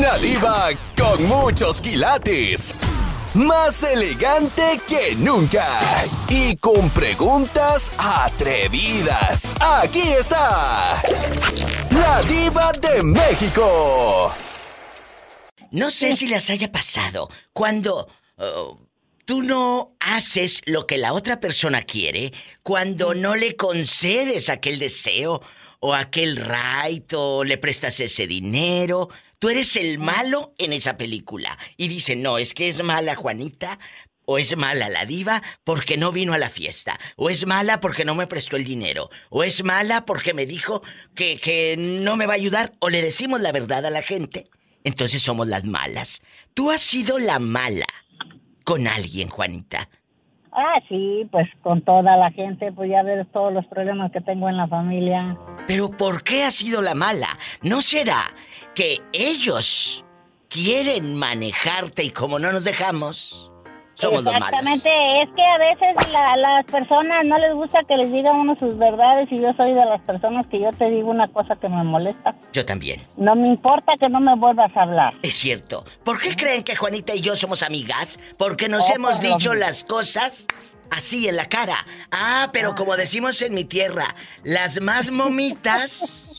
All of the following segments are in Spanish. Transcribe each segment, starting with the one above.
Una diva con muchos quilates. Más elegante que nunca. Y con preguntas atrevidas. Aquí está. La diva de México. No sé si les haya pasado cuando oh, tú no haces lo que la otra persona quiere, cuando no le concedes aquel deseo o aquel right o le prestas ese dinero. Tú eres el malo en esa película. Y dicen, no, es que es mala Juanita, o es mala la diva porque no vino a la fiesta, o es mala porque no me prestó el dinero, o es mala porque me dijo que, que no me va a ayudar, o le decimos la verdad a la gente, entonces somos las malas. Tú has sido la mala con alguien, Juanita. Ah, sí, pues con toda la gente, pues ya ves todos los problemas que tengo en la familia. Pero ¿por qué has sido la mala? ¿No será que ellos quieren manejarte y como no nos dejamos, somos los malos? Exactamente, es que a veces la- las personas no les gusta que les diga uno sus verdades y yo soy de las personas que yo te digo una cosa que me molesta. Yo también. No me importa que no me vuelvas a hablar. Es cierto. ¿Por qué creen que Juanita y yo somos amigas? Porque nos Oh, hemos dicho las cosas así en la cara. Ah, pero como decimos en mi tierra, las más momitas.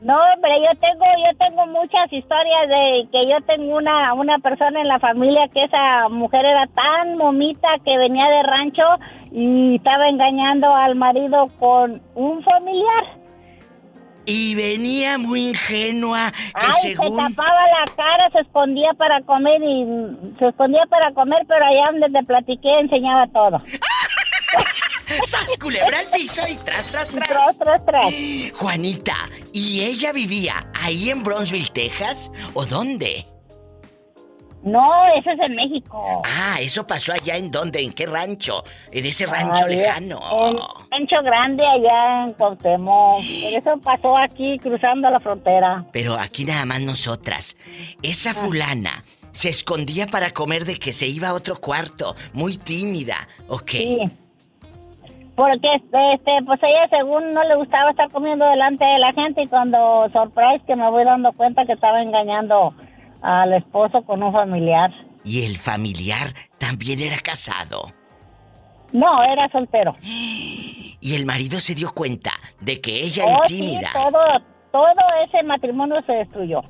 No, hombre, yo tengo, yo tengo muchas historias de que yo tengo una, una persona en la familia que esa mujer era tan momita que venía de rancho y estaba engañando al marido con un familiar. Y venía muy ingenua, que Ay, según... se tapaba la cara, se escondía para comer y se escondía para comer, pero allá donde te platiqué enseñaba todo. ¡Sas, culebra al piso y tras, tras, tras! Tras, tras, tras. Juanita, ¿y ella vivía ahí en Bronzeville, Texas? ¿O dónde? No, eso es en México. Ah, eso pasó allá en dónde, en qué rancho, en ese rancho lejano. En Rancho Grande allá en Cuauhtémoc. Pero Eso pasó aquí cruzando la frontera. Pero aquí nada más nosotras. Esa fulana se escondía para comer de que se iba a otro cuarto, muy tímida, ¿o qué? Sí. Porque este, pues ella según no le gustaba estar comiendo delante de la gente y cuando surprise que me voy dando cuenta que estaba engañando al esposo con un familiar. Y el familiar también era casado. No, era soltero. Y el marido se dio cuenta de que ella Oh, sí, tímida. todo, todo ese matrimonio se destruyó.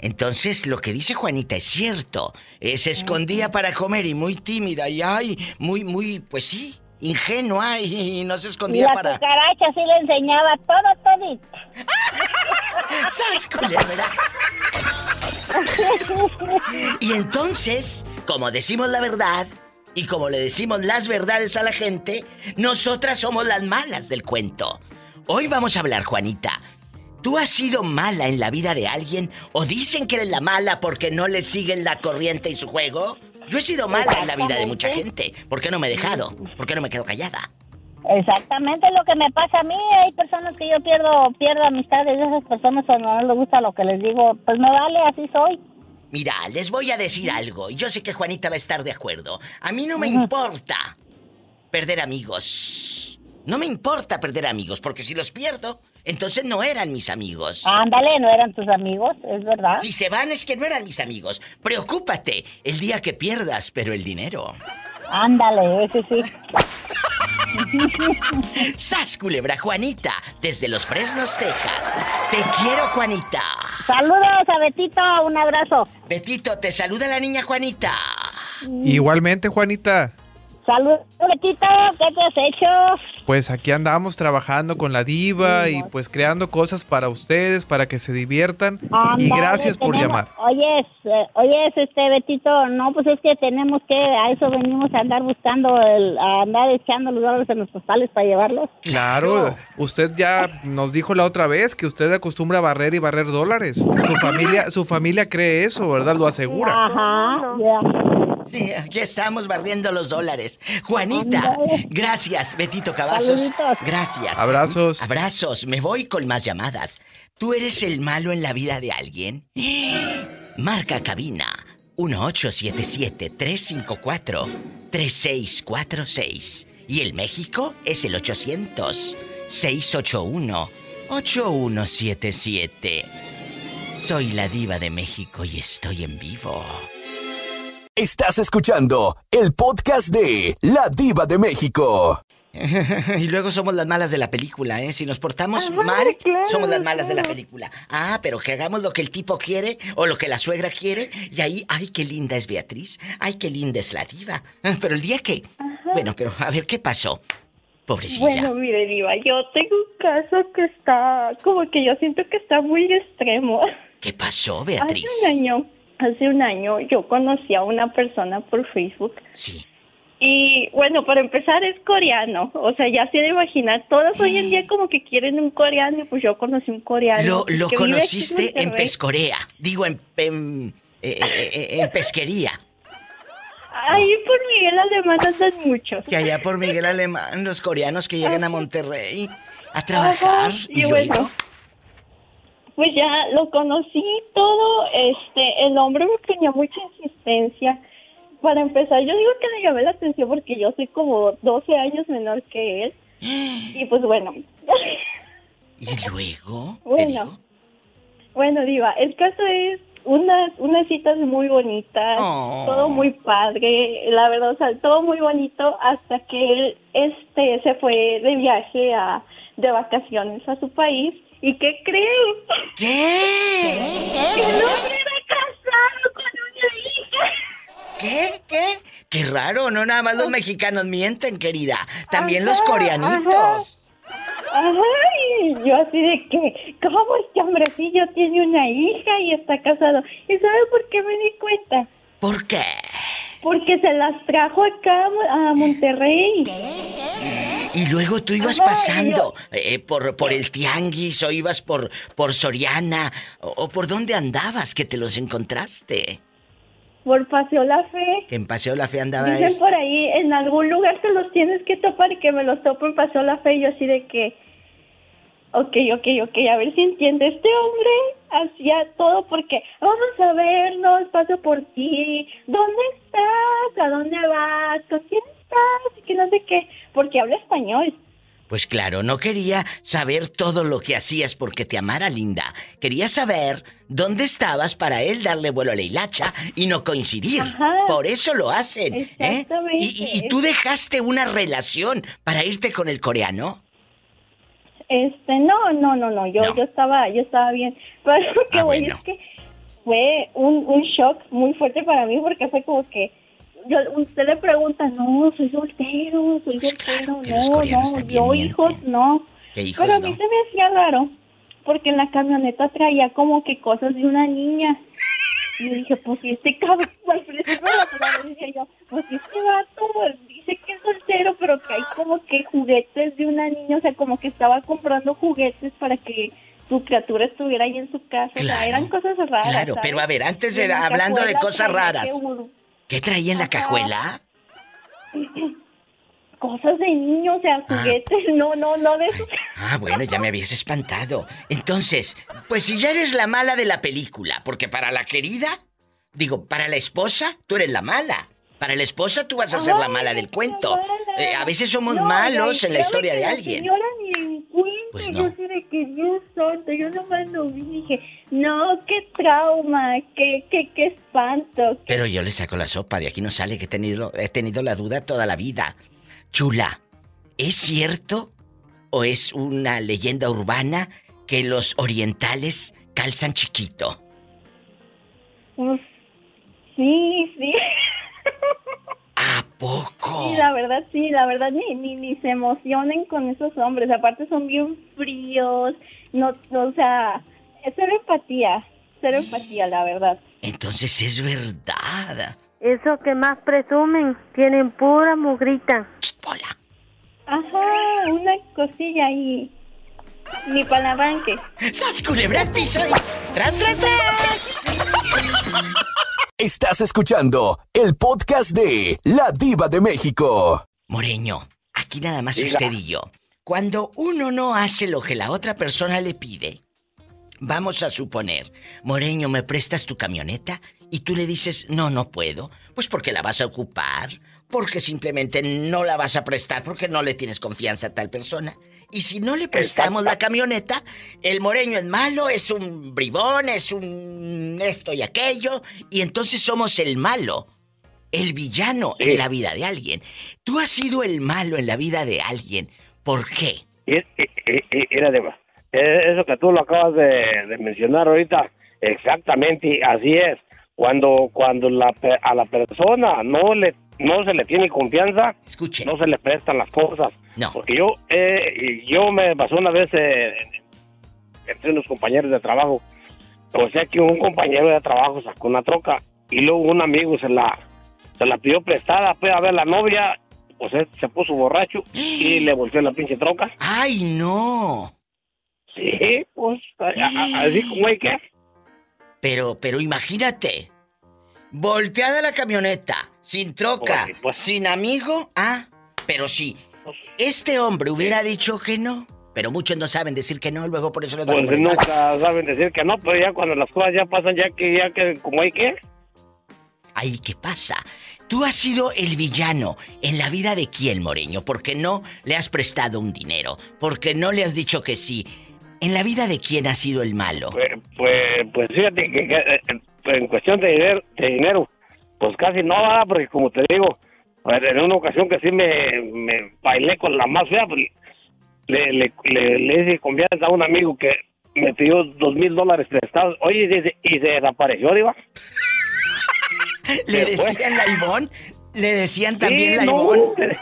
Entonces lo que dice Juanita es cierto. Eh, se escondía para comer y muy tímida y ay, muy, muy, pues sí, ingenua y no se Y escondía la para. cucaracha sí le enseñaba todo, todito. Y entonces, como decimos la verdad y como le decimos las verdades a la gente, nosotras somos las malas del cuento. Hoy vamos a hablar, Juanita. ¿Tú has sido mala en la vida de alguien o dicen que eres la mala porque no le siguen la corriente y su juego? Yo he sido mala en la vida de mucha gente. ¿Por qué no me he dejado? ¿Por qué no me quedo callada? Exactamente lo que me pasa a mí. Hay personas que yo pierdo, pierdo amistades de esas personas cuando no les gusta lo que les digo. Pues me vale, así soy. Mira, les voy a decir algo. Yo sé que Juanita va a estar de acuerdo. A mí no me importa perder amigos. No me importa perder amigos, porque si los pierdo, entonces no eran mis amigos. Ándale, no eran tus amigos, es verdad. Si se van es que no eran mis amigos. Preocúpate el día que pierdas, pero el dinero. Ándale, ese sí. ¡Sas, culebra, Juanita! Desde Los Fresnos, Texas. Te quiero, Juanita. Saludos a Betito, un abrazo. Betito, te saluda la niña Juanita. Igualmente, Juanita. Saludos, Betito, ¿qué te has hecho? Pues aquí andamos trabajando con la diva y pues creando cosas para ustedes, para que se diviertan. Y gracias por tenemos- llamar. Oyes, eh, oyes, este Betito, no, pues es que tenemos que, a eso venimos a andar buscando, el, a andar echando los dólares en los postales para llevarlos. Claro, usted ya nos dijo la otra vez que usted acostumbra a barrer y barrer dólares. Su familia, su familia cree eso, ¿verdad? Lo asegura. Ajá, ya. Sí, aquí estamos barriendo los dólares. Juanita, gracias, Betito Cavazos. Saluditos. Gracias. Abrazos. Abrazos. Me voy con más llamadas. ¿Tú eres el malo en la vida de alguien? Marca cabina 1877-354-3646. Y el México es el 800-681-8177. Soy la diva de México y estoy en vivo. Estás escuchando el podcast de La Diva de México. y luego somos las malas de la película, ¿eh? Si nos portamos Ajá, mal, claro, somos las malas de la película. Ah, pero que hagamos lo que el tipo quiere o lo que la suegra quiere. Y ahí, ay, qué linda es Beatriz. Ay, qué linda es la diva. Ah, Pero el día que... Bueno, pero a ver, ¿qué pasó? Pobrecilla. Bueno, mire, Diva, yo tengo un caso que está, como que yo siento que está muy extremo. ¿Qué pasó, Beatriz? Hace un año, hace un año yo conocí a una persona por Facebook Sí. y bueno, para empezar es coreano, o sea, ya se de imaginar, todos hoy en día como que quieren un coreano y pues yo conocí un coreano. Lo, en conociste en. Pescorea. Digo, en, en, eh, eh, eh, en pesquería. Ahí por Miguel Alemán andan muchos. Que allá por Miguel Alemán, los coreanos que llegan a Monterrey a trabajar. Ajá, y, y bueno. Pues ya lo conocí todo, este, el hombre me tenía mucha insistencia. Para empezar, yo digo que le llamé la atención porque yo soy como 12 años menor que él. Y pues bueno. ¿Y luego? ¿Te Bueno. bueno, Diva, el caso es unas, unas citas muy bonitas, Oh. todo muy padre, la verdad, o sea, todo muy bonito hasta que él este, se fue de viaje a, de vacaciones a su país. ¿Y qué creen? ¿Qué? Que el hombre era casado con una hija. ¿Qué? ¿Qué? Qué raro, no nada más los mexicanos mienten, querida. También los Ajá, coreanitos. Ay, yo así de que, ¿cómo este hombrecillo tiene una hija y está casado? ¿Y sabe por qué me di cuenta? ¿Por qué? Porque se las trajo acá a Monterrey. Y luego tú ibas pasando eh, por, por el tianguis o ibas por, por Soriana o, o por dónde andabas que te los encontraste. Por Paseo La Fe. Que en Paseo La Fe andaba Dicen este. por ahí, en algún lugar te los tienes que topar y que me los topo en Paseo La Fe. Y yo así de que, ok, ok, ok, a ver si entiende. Este hombre hacía todo porque, vamos a vernos, paso por ti. ¿Dónde estás? ¿A dónde vas? ¿Con quién estás? Y que no sé qué. Porque habla español. Pues claro, no quería saber todo lo que hacías porque te amara Linda. Quería saber dónde estabas para él darle vuelo a la hilacha y no coincidir. Ajá. Por eso lo hacen. ¿eh? Exactamente. ¿Y, y- y tú dejaste una relación para irte con el coreano? Este, no, no, no, no, yo, No. yo estaba, yo estaba bien. Pero lo que Ah, voy bueno. es que fue un, un shock muy fuerte para mí porque fue como que yo, usted le pregunta, no, soy soltero, soy Pues soltero, claro, no, no, yo hijos no. ¿Qué hijos Pero a mí no? se me hacía raro porque en la camioneta traía como que cosas de una niña. Y dije, pues si este cabrón, al principio la dije yo, pues si este vato dice que es soltero, pero que hay como que juguetes de una niña, o sea, como que estaba comprando juguetes para que su criatura estuviera ahí en su casa. O sea, eran cosas raras. Claro, ¿sabes? pero a ver, antes era la hablando de cosas raras. ¿Qué traía en la cajuela? Cosas de niño, o sea, juguetes, no, no, no de esos. Ah, bueno, ya me habías espantado. Entonces, pues si ya eres la mala de la película, porque para la querida, digo, para la esposa, tú eres la mala. Para la esposa tú vas a ser la mala del cuento. Eh, a veces somos No, malos en la historia de que la alguien. señora ni Pues no. Yo de que Dios santo, yo nomás lo vi y dije, no, qué trauma, qué, qué, qué espanto. qué- Pero yo le saco la sopa, de aquí no sale que he tenido, he tenido la duda toda la vida. Chula, ¿es cierto o es una leyenda urbana que los orientales calzan chiquito? Pues, sí, sí. ¿A poco? Sí, la verdad, sí, la verdad, ni, ni, ni se emocionen con esos hombres. Aparte son bien fríos, no, no, o sea, es cero empatía, cero empatía, la verdad. Entonces es verdad. Eso que más presumen, tienen pura mugrita. Ch, Pola. Ajá, una cosilla ahí, ni para el arranque. ¡Sas culebra piso! ¡Tras, tras, tras! Estás escuchando el podcast de La Diva de México. Moreño, aquí nada más Diga. usted y yo. Cuando uno no hace lo que la otra persona le pide, vamos a suponer, Moreño, ¿me prestas tu camioneta? Y tú le dices, no, no puedo. Pues porque la vas a ocupar, porque simplemente no la vas a prestar, porque no le tienes confianza a tal persona. Y si no le prestamos la camioneta, el moreño es malo, es un bribón, es un esto y aquello, y entonces somos el malo, el villano en la vida de alguien. Tú has sido el malo en la vida de alguien. ¿Por qué? Era de eso que tú lo acabas de, de mencionar ahorita, exactamente así es. Cuando cuando la, a la persona no le no se le tiene confianza, Escuche. no se le prestan las cosas. No. Porque yo, eh, yo me pasó una vez eh, entre unos compañeros de trabajo. O sea que un compañero de trabajo sacó una troca y luego un amigo se la, se la pidió prestada, fue a ver la novia, pues él se puso borracho y le volteó la pinche troca. ¡Ay, no! Sí, pues a- a- así como hay que. Pero, pero imagínate. Volteada la camioneta, sin troca, Pues, pues. sin amigo, ah, pero si este hombre hubiera dicho que no, pero muchos no saben decir que no, luego por eso a Pues nunca saben decir que no, pero ya cuando las cosas ya pasan, ya que, ya que como hay que. Ay, ¿qué pasa? Tú has sido el villano en la vida de quién, Moreño, porque no le has prestado un dinero, porque no le has dicho que sí. En la vida de quién has sido el malo. Pues, pues, pues fíjate que, que, eh, en cuestión de dinero, pues casi no, ¿verdad? porque como te digo, en una ocasión que sí me, me bailé con la más fea, pues, le, le, le, le hice confianza a un amigo que me pidió dos mil dólares prestados. Oye, y se, y se desapareció, digo. ¿Le decían la Ivonne? ¿Le decían también Sí, la no, Ivonne?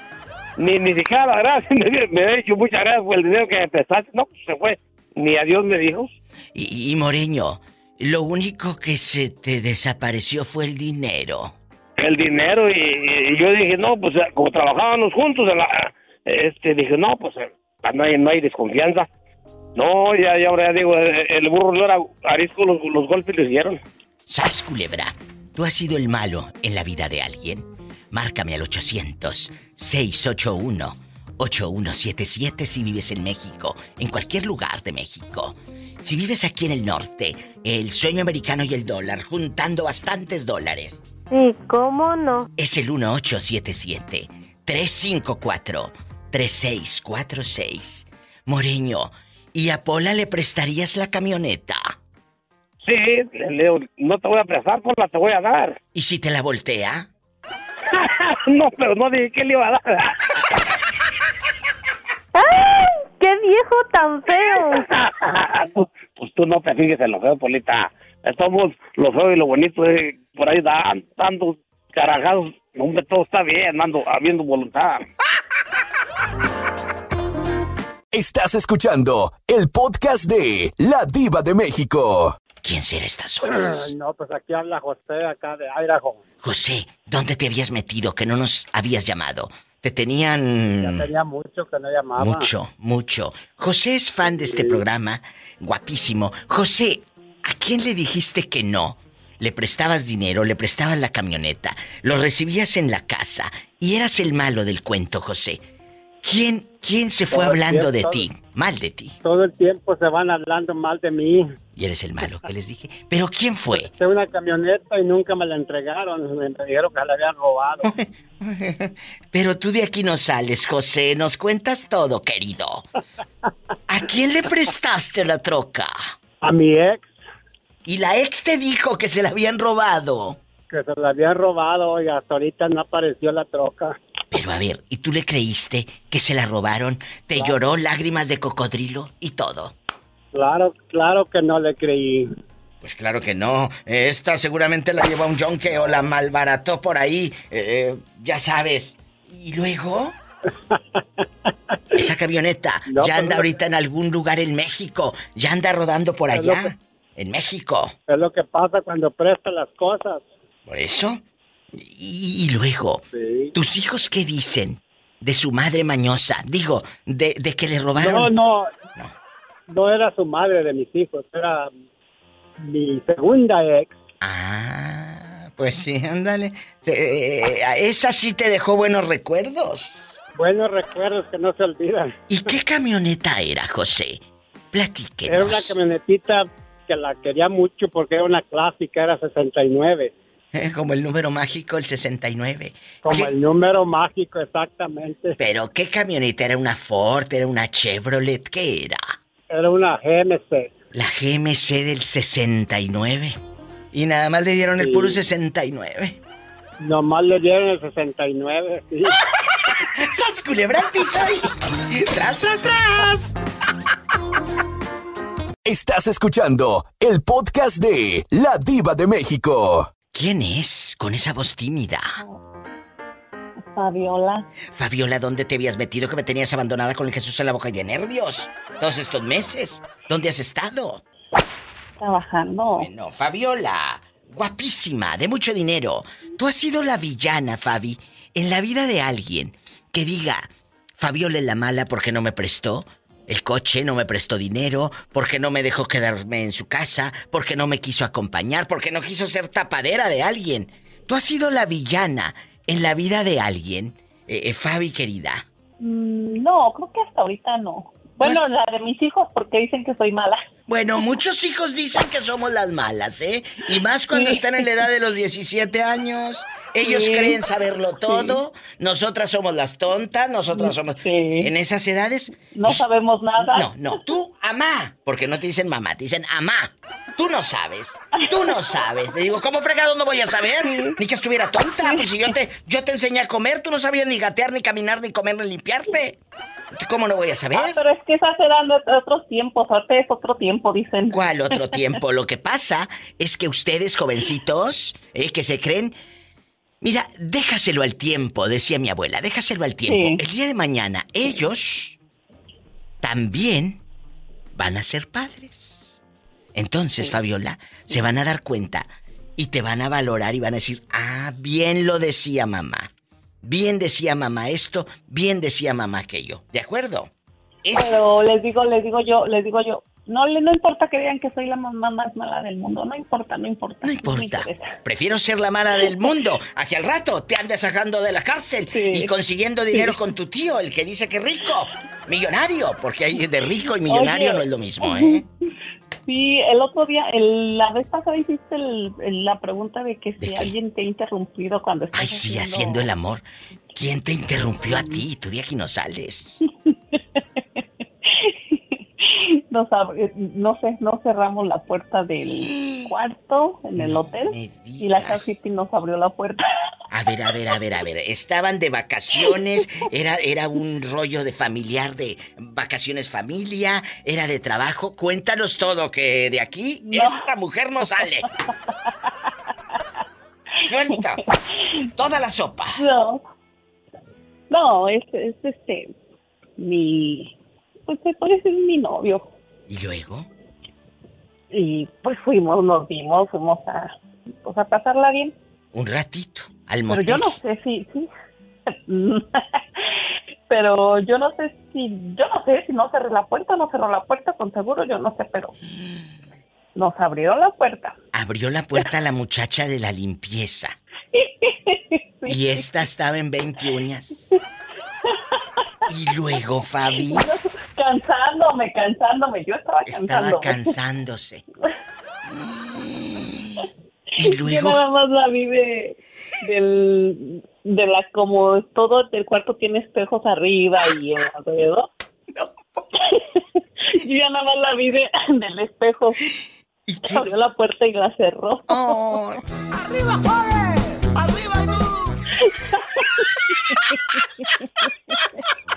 ni, ni siquiera la gracia, me, ha dicho muchas gracias por el dinero que me prestaste. No, se fue. Ni adiós me dijo. Y, y, Moreño, lo único que se te desapareció fue el dinero. el dinero y, y yo dije no pues eh, como trabajábamos juntos en la- este dije no pues eh, no hay no hay desconfianza no ya ya ahora ya digo eh, el burro no era arisco los, los golpes le hicieron ¡Sas, culebra! ¿Tú has sido el malo en la vida de alguien? Márcame al 800-681-8177 si vives en México, en cualquier lugar de México. Si vives aquí en el norte, el sueño americano y el dólar, juntando bastantes dólares. ¿Y cómo no? Es el 1877-354-3646. Moreño, ¿y a Pola le prestarías la camioneta? sí le, le digo, no te voy a prestar por la te voy a dar ¿Y si te la voltea? no pero no dije que le iba a dar ¡Ay! ¡Qué viejo tan feo! pues, pues tú no te fijes en lo feo Polita estamos lo feo y lo bonito eh, por ahí dan dando carajados hombre todo está bien ando habiendo voluntad Estás escuchando el podcast de La Diva de México. ¿Quién será estas horas? No, pues aquí habla José, acá de Idaho. José, ¿dónde te habías metido que no nos habías llamado? Te Ya tenían tenía mucho que no llamaba. mucho, mucho. José es fan de este programa, guapísimo. José, ¿a quién le dijiste que no? Le prestabas dinero, le prestabas la camioneta, lo recibías en la casa y eras el malo del cuento, José. ¿Quién, quién se fue Todo hablando de tiempo. ti? Mal de ti. Todo el tiempo se van hablando mal de mí. Y eres el malo que les dije. ¿Pero quién fue? Tengo una camioneta y nunca me la entregaron. Me dijeron que la habían robado. Pero tú de aquí no sales, José. Nos cuentas todo, querido. ¿A quién le prestaste la troca? A mi ex, Y la ex te dijo que se la habían robado. que se la habían robado y hasta ahorita no apareció la troca. Pero a ver, ¿y tú le creíste que se la robaron? ¿Te lloró lágrimas de cocodrilo y todo? Claro, claro que no le creí. Pues claro que no. Esta seguramente la llevó a un yonque o la malbarató por ahí. eh, ya sabes. ¿Y luego? Esa camioneta No, ya pues, anda ahorita en algún lugar en México. Ya anda rodando por allá. En México. Es lo que pasa cuando presta las cosas. ¿Por eso? Y, y luego, Sí. ¿tus hijos qué dicen de su madre mañosa? Digo, de, de que le robaron. No, no, No. no era su madre de mis hijos, era mi segunda ex. Ah, pues sí, ándale. Eh, esa sí te dejó buenos recuerdos. Buenos recuerdos que no se olvidan. ¿Y qué camioneta era, José? Platíquenos. Era una camionetita que la quería mucho porque era una clásica, era 69. Como el número mágico, el 69. Como ¿Qué- el número mágico, exactamente. Pero, ¿qué camioneta? ¿Era una Ford? ¿Era una Chevrolet? ¿Qué era? Era una GMC. La GMC del 69. Y nada más le dieron el Sí. puro 69. Nomás le dieron el 69. sí. ¡Sas culebra y- ¡Tras, tras, tras! Estás escuchando el podcast de La Diva de México. ¿Quién es con esa voz tímida? Fabiola. Fabiola, ¿dónde te habías metido que me tenías abandonada con el Jesús en la boca y de nervios? Todos estos meses. ¿Dónde has estado? Trabajando. Bueno, Fabiola, guapísima, de mucho dinero. Tú has sido la villana, Fabi, en la vida de alguien que diga, Fabiola es la mala porque no me prestó el coche, no me prestó dinero, porque no me dejó quedarme en su casa, porque no me quiso acompañar, porque no quiso ser tapadera de alguien. Tú has sido la villana en la vida de alguien, eh, eh, Fabi querida. Mm, No, creo que hasta ahorita no. Bueno, Pues- la de mis hijos porque dicen que soy mala. Bueno, muchos hijos dicen que somos las malas, ¿eh? Y más cuando Sí. están en la edad de los 17 años. Ellos Sí. creen saberlo todo. Nosotras somos las tontas, nosotras somos... Sí. En esas edades... No sabemos nada. No, no, tú, amá. Porque no te dicen mamá, te dicen amá. Tú no sabes, tú no sabes. Le digo, ¿cómo fregado no voy a saber? Ni que estuviera tonta. Pues si yo te, yo te enseñé a comer, tú no sabías ni gatear, ni caminar, ni comer, ni limpiarte. ¿Cómo no voy a saber? Ah, pero es que esas eran otros tiempos, ahorita es otro tiempo, dicen. ¿Cuál otro tiempo? Lo que pasa es que ustedes, jovencitos, eh, que se creen. Mira, déjaselo al tiempo, decía mi abuela, déjaselo al tiempo. Sí. El día de mañana, ellos también van a ser padres. Entonces, Fabiola, se van a dar cuenta y te van a valorar y van a decir, ah, bien lo decía mamá. Bien decía mamá esto, bien decía mamá aquello. ¿De acuerdo? Es- Pero les digo, les digo yo, les digo yo, no le no importa que digan que soy la mamá más mala del mundo, no importa, no importa. No importa. Prefiero ser la mala del mundo a que al rato te andes sacando de la cárcel Sí. y consiguiendo dinero Sí. con tu tío, el que dice que rico, millonario, porque hay de rico y millonario Oye. no es lo mismo, ¿eh? Sí, el otro día, el- la vez pasada hiciste el- el- la pregunta de que ¿De si alguien te ha interrumpido cuando estás Ay, sí, haciendo el amor. ¿Quién te interrumpió a ti? Tú de aquí no sales. no, sabe- no sé, no cerramos la puerta del cuarto en el No hotel y la. Cassiti nos abrió la puerta. A ver, a ver, a ver, a ver. Estaban de vacaciones, era, era un rollo de familiar, de vacaciones familia, era de trabajo. Cuéntanos todo, que de aquí No. esta mujer no sale. Suelta. Toda la sopa. No, no, es, es este, mi, pues se decir mi novio. ¿Y luego? Y pues fuimos, nos vimos, fuimos a, pues a pasarla bien. Un ratito, al Pero motel. yo no sé si, sí. pero yo no sé si, yo no sé si no cerré la puerta o no cerró la puerta, con seguro yo no sé, pero nos abrieron la puerta. Abrió la puerta la muchacha de la limpieza. Y esta estaba en 20 uñas. Y luego Fabi cansándome, cansándome, yo estaba estaba cansándose. Y Yo luego nada más la vi de, del, de la, como todo el cuarto tiene espejos arriba y alrededor. Yo ya nada más la vi de, del espejo. ¿Y qué? Abrió la puerta y la cerró. Oh.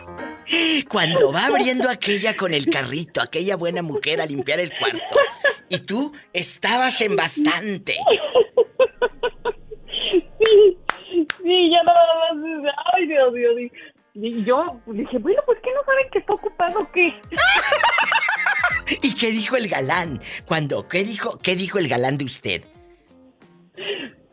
Cuando va abriendo aquella con el carrito, aquella buena mujer a limpiar el cuarto, y tú estabas en bastante. Sí, sí, ya nada más. Ay, Dios, Dios. Y y yo dije, bueno, pues ¿qué no saben que está ocupado qué? ¿Y qué dijo el galán? Cuando, ¿qué dijo, qué dijo el galán de usted?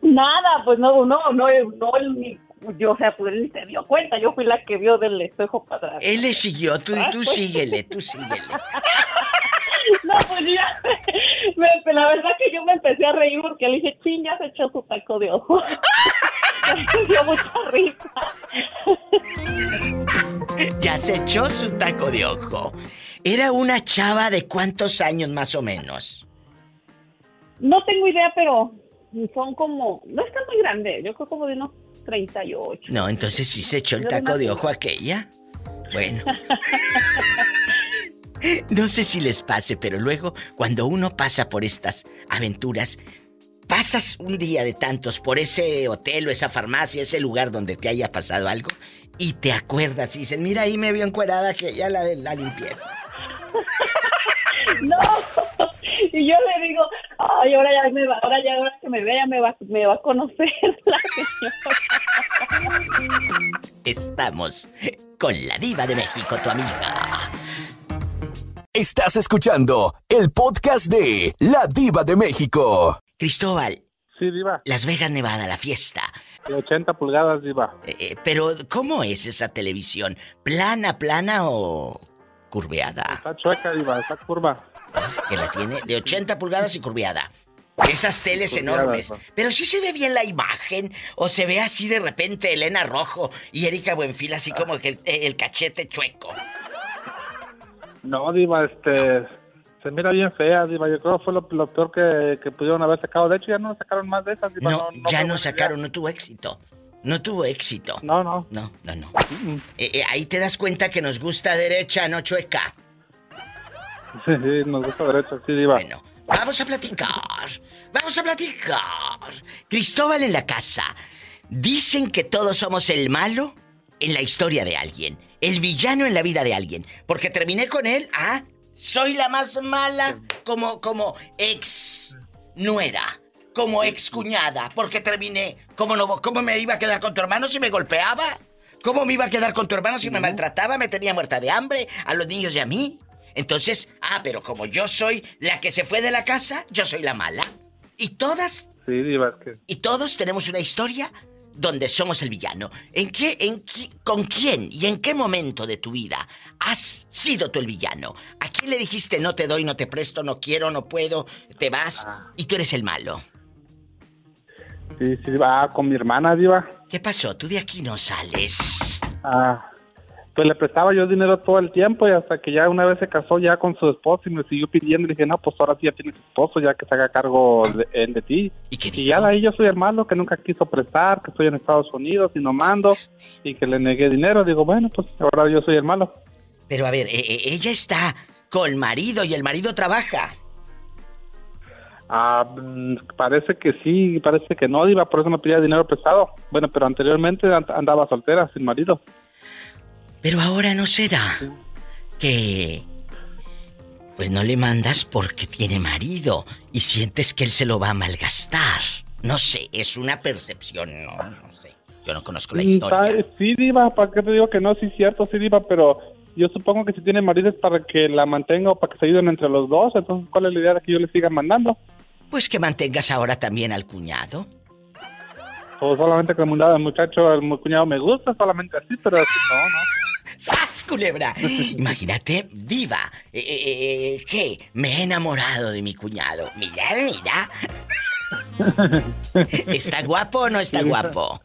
Nada, pues no, no, no, no, ni- yo, o sea, pues él ni se dio cuenta, yo fui la que vio del espejo para atrás. Él le siguió, tú, Ah, tú pues. síguele, tú síguele. No, pues ya, me- la verdad que yo me empecé a reír porque le dije, ching, ya se echó su taco de ojo. Me dio mucha risa. Ya se echó su taco de ojo. Era una chava de cuántos años más o menos. No tengo idea, pero son como, no está muy grande, yo creo como de unos 38. No, entonces sí se echó el taco de ojo aquella. Bueno. No sé si les pase, pero luego, cuando uno pasa por estas aventuras, pasas un día de tantos por ese hotel o esa farmacia, ese lugar donde te haya pasado algo, y te acuerdas y dices, mira, ahí me vio encuerada que ya la de la limpieza. No, y yo le digo, ay, ahora ya me va, ahora ya ahora que me vea me va, me va a conocer la señora. Estamos con la diva de México, tu amiga. Estás escuchando el podcast de La Diva de México. Cristóbal, Sí, Diva. Las Vegas, Nevada, la fiesta. De 80 pulgadas, Diva. Eh, eh, pero, ¿cómo es esa televisión? ¿Plana, plana o curveada? Está chueca, Diva. Está curva. Que la tiene de 80 pulgadas y curveada. Esas teles enormes. ¿no? Pero sí se ve bien la imagen. O se ve así de repente Elena Rojo y Erika Buenfil así como que el, el cachete chueco. No, Diva, este... Se mira bien fea, Diva. Yo creo que fue lo, lo peor que, que pudieron haber sacado. De hecho, ya no sacaron más de esas, Diva. No, ya no sacaron, no tuvo éxito. No tuvo éxito. No, no. No, no, no. Eh, eh, ahí te das cuenta que nos gusta derecha, no chueca. Sí, sí, nos gusta derecho, sí, Diva. Bueno, vamos a platicar. Vamos a platicar. Cristóbal en la casa. Dicen que todos somos el malo en la historia de alguien. El villano en la vida de alguien. Porque terminé con él, ah, soy la más mala como, como ex nuera. Como ex cuñada. Porque terminé. ¿Cómo, no, ¿Cómo me iba a quedar con tu hermano si me golpeaba? ¿Cómo me iba a quedar con tu hermano si me maltrataba? Me tenía muerta de hambre. A los niños y a mí. Entonces, ah, pero como yo soy la que se fue de la casa, yo soy la mala. Y todas Sí, Diva, que... y todos tenemos una historia donde somos el villano. ¿En qué, en qué- con quién y en qué momento de tu vida has sido tú el villano? ¿A quién le dijiste no te doy, no te presto, no quiero, no puedo, te vas y tú eres el malo? Sí, sí. Ah, con mi hermana, Diva. ¿Qué pasó? Tú de aquí no sales. Ah, pues le prestaba yo dinero todo el tiempo y hasta que ya una vez se casó ya con su esposo y me siguió pidiendo y le dije, no, pues ahora sí ya tienes esposo, ya que se haga cargo de, él de ti. ¿Y ya de ahí yo soy el malo que nunca quiso prestar, que estoy en Estados Unidos y no mando y que le negué dinero. Digo, bueno, pues ahora yo soy el malo. Pero a ver, eh, eh, ella está con marido y el marido trabaja. Ah, parece que sí, parece que no, Diva, por eso me pedía dinero prestado. Bueno, pero anteriormente and- andaba soltera, sin marido. Pero ahora no será que... Pues no le mandas porque tiene marido y sientes que él se lo va a malgastar. No sé, es una percepción, no, no sé. Yo no conozco la historia. Sí, Diva, ¿para qué te digo que no? Sí, cierto, sí, Diva, pero yo supongo que si tiene marido es para que la mantenga o para que se ayuden entre los dos. Entonces, ¿cuál es la idea de que yo le siga mandando? Pues que mantengas ahora también al cuñado. O solamente que el muchacho, el cuñado me gusta, solamente así, pero así, no, no. ¡Sas, culebra! Imagínate, diva. Eh, eh, eh, ¿Qué? Me he enamorado de mi cuñado. Mira, mira. ¿Está guapo o no está guapo?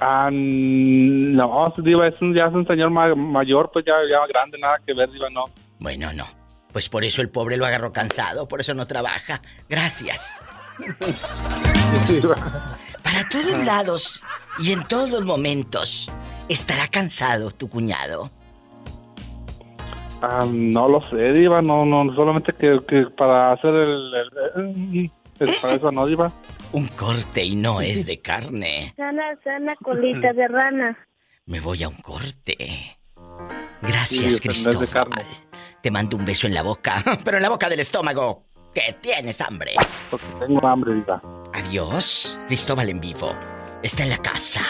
Ah, no, Diva, es un, ya es un señor ma- mayor, pues ya, ya grande, nada que ver, Diva, no. Bueno, no. Pues por eso el pobre lo agarró cansado, por eso no trabaja. Gracias. Para todos lados y en todos los momentos, ¿estará cansado tu cuñado? Ah, no lo sé, Diva, no, no, solamente que, que para hacer el... el- el- para eso no, Diva. Un corte y no es de carne. Sana, sana colita de rana. Me voy a un corte. Sí, Gracias, pero no es de Cristóbal. carne. Te mando un beso en la boca, pero en la boca del estómago. Que tienes hambre. Porque tengo hambre, Diva. Adiós, Cristóbal en vivo. Está en la casa.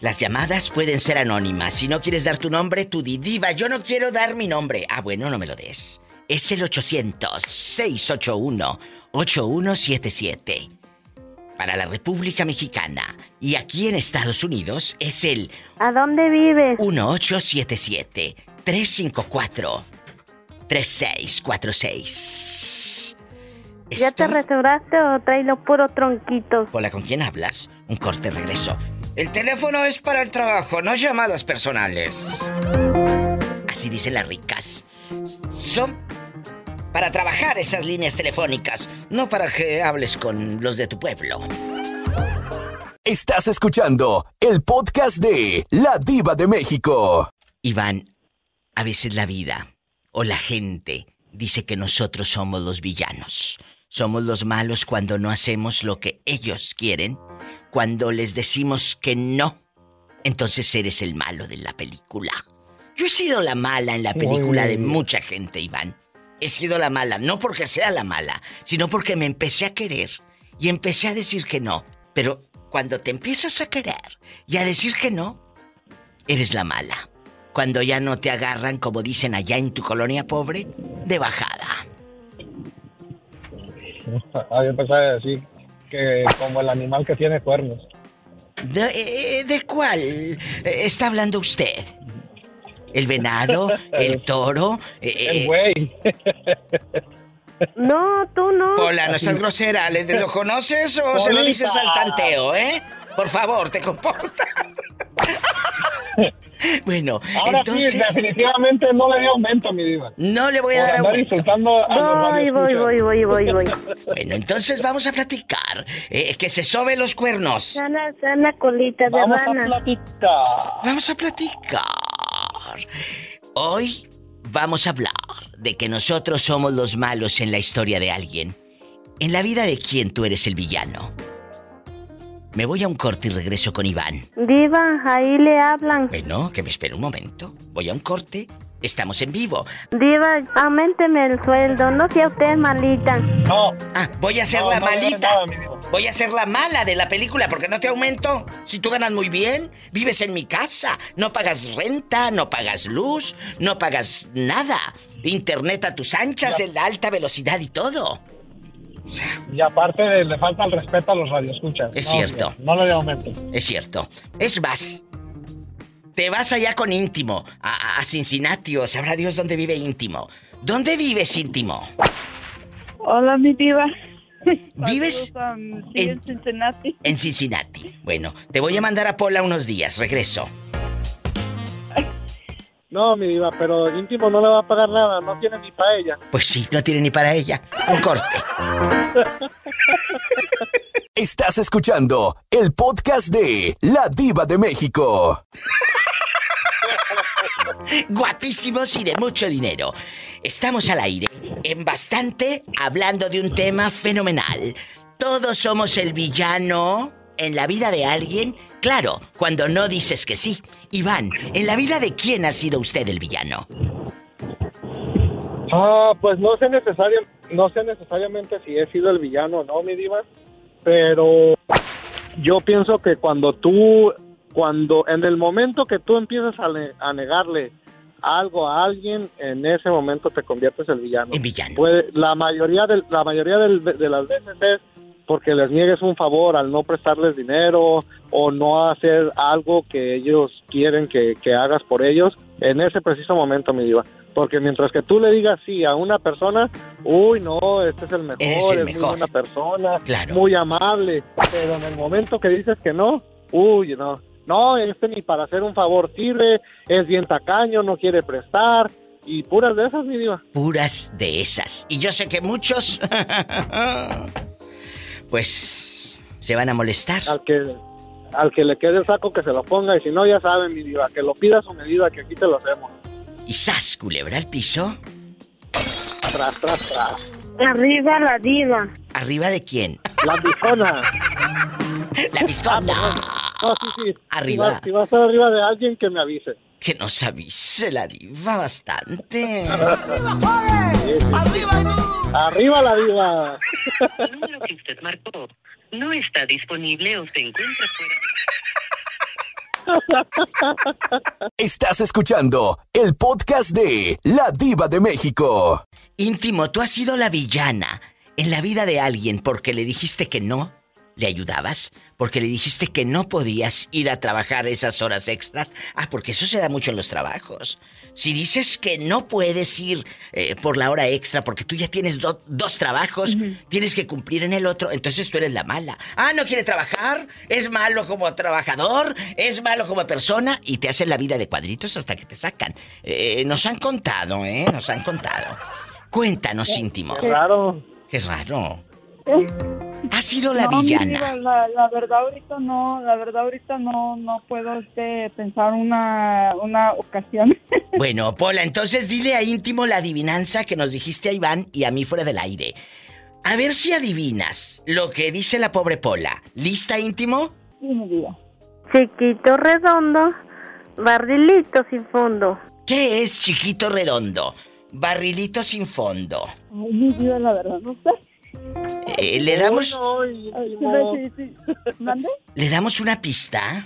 Las llamadas pueden ser anónimas. Si no quieres dar tu nombre, tu di diva. Yo no quiero dar mi nombre. Ah, bueno, no me lo des. Es el 800-681-8177. Para la República Mexicana. Y aquí en Estados Unidos es el ¿A dónde vives? 1877-354-3646. ¿Ya te restauraste o traes los puros tronquitos? Hola, ¿con quién hablas? Un corte regreso. El teléfono es para el trabajo, no llamadas personales. Así dicen las ricas. Son para trabajar esas líneas telefónicas, no para que hables con los de tu pueblo. Estás escuchando el podcast de La Diva de México. Iván, a veces la vida o la gente dice que nosotros somos los villanos. Somos los malos cuando no hacemos lo que ellos quieren, cuando les decimos que no. Entonces eres el malo de la película. Yo he sido la mala en la película de mucha gente, Iván. He sido la mala, no porque sea la mala, sino porque me empecé a querer y empecé a decir que no. Pero cuando te empiezas a querer y a decir que no, eres la mala. Cuando ya no te agarran, como dicen allá en tu colonia pobre, de bajada. Ah, yo pensaba decir que como el animal que tiene cuernos. ¿De, eh, de cuál está hablando usted? ¿El venado? ¿El toro? Eh, El eh, güey. No, tú no. Hola, no seas grosera. ¿Le- ¿Lo conoces o se lo dices al tanteo, eh? Por favor, te comportas. bueno, Ahora entonces... sí, definitivamente no le dio aumento, mi diva. No le voy a Por dar aumento. a Voy, voy, voy, voy, voy, voy. Bueno, entonces vamos a platicar. Eh, que se sobe los cuernos. Sana, sana colita de Vamos a platicar. Vamos a platicar. Hoy vamos a hablar de que nosotros somos los malos en la historia de alguien. En la vida de quién tú eres el villano. Me voy a un corte y regreso con Iván. Diva, ahí le hablan. Bueno, que me espere un momento. Voy a un corte. Estamos en vivo. Diva, aumenteme el sueldo. No sea usted malita. No, Ah, voy a ser No, la no malita. nada, voy a ser la mala de la película porque no te aumento. Si tú ganas muy bien, vives en mi casa, no pagas renta, no pagas luz, no pagas nada. Internet a tus anchas, en la alta velocidad y todo. Y aparte le falta el respeto a los radioescuchas. Es No, cierto. No le dio aumento. es cierto. Es más, te vas allá con íntimo, a, a Cincinnati o sabrá Dios dónde vive íntimo. ¿Dónde vives íntimo? Hola, mi diva. ¿Vives en- en Cincinnati. En Cincinnati. Bueno, te voy a mandar a Pola unos días, regreso. No, mi diva, pero íntimo no le va a pagar nada. No tiene ni para ella. Pues sí, no tiene ni para ella. Un corte. Estás escuchando el podcast de La Diva de México. Guapísimos y de mucho dinero. Estamos al aire en bastante hablando de un tema fenomenal. Todos somos el villano en la vida de alguien. Claro, cuando no dices que sí. Iván, ¿en la vida de quién ha sido usted el villano? Ah, pues no sé necesario, no sé necesariamente si he sido el villano o no, mi diva, pero yo pienso que cuando tú, cuando en el momento que tú empiezas a, ne- a negarle algo a alguien, en ese momento te conviertes en villano. En villano. Puede- la mayoría del- la mayoría del- de las veces es porque les niegues un favor al no prestarles dinero o no hacer algo que ellos quieren que, que hagas por ellos en ese preciso momento, mi diva. Porque mientras que tú le digas sí a una persona, uy, no, este es el mejor, Es el es, mejor. muy buena persona, Claro. muy amable. Pero en el momento que dices que no, uy, no, no, este ni para hacer un favor sirve, es bien tacaño, no quiere prestar y puras de esas, mi diva. Puras de esas. Y yo sé que muchos... pues... Se van a molestar. al que al que le quede el saco que se lo ponga y si no ya saben mi diva que lo pida a su medida que aquí te lo hacemos Y sas, culebra al piso. tras tras tras Arriba la diva. ¿Arriba de quién? la bizona La piscona. no sí sí Arriba. si va, si va a estar arriba de alguien que me avise Que nos avise la diva bastante. arriba la diva El número que usted marcó no está disponible o se encuentra fuera de... Estás escuchando el podcast de La Diva de México. Íntimo, tú has sido la villana en la vida de alguien porque le dijiste que no le ayudabas, porque le dijiste que no podías ir a trabajar esas horas extras. Ah, porque eso se da mucho en los trabajos. Si dices que no puedes ir eh, por la hora extra porque tú ya tienes do- dos trabajos, tienes que cumplir en el otro, entonces tú eres la mala. Ah, no quiere trabajar, es malo como trabajador, es malo como persona y te hacen la vida de cuadritos hasta que te sacan. Eh, nos han contado, ¿eh? Nos han contado. Cuéntanos, íntimo. Qué raro. Qué raro. Ha sido la No, mi villana. la, la verdad ahorita no, la verdad ahorita no, no puedo este, pensar una, una ocasión. Bueno, Pola, entonces dile a íntimo la adivinanza que nos dijiste a Iván y a mí fuera del aire. A ver si adivinas lo que dice la pobre Pola. ¿Lista, íntimo? Sí, mi. Chiquito redondo, barrilito sin fondo. ¿Qué es chiquito redondo? Barrilito sin fondo. Ay, mi diva, la verdad, no sé. Eh, ¿Le damos le damos una pista?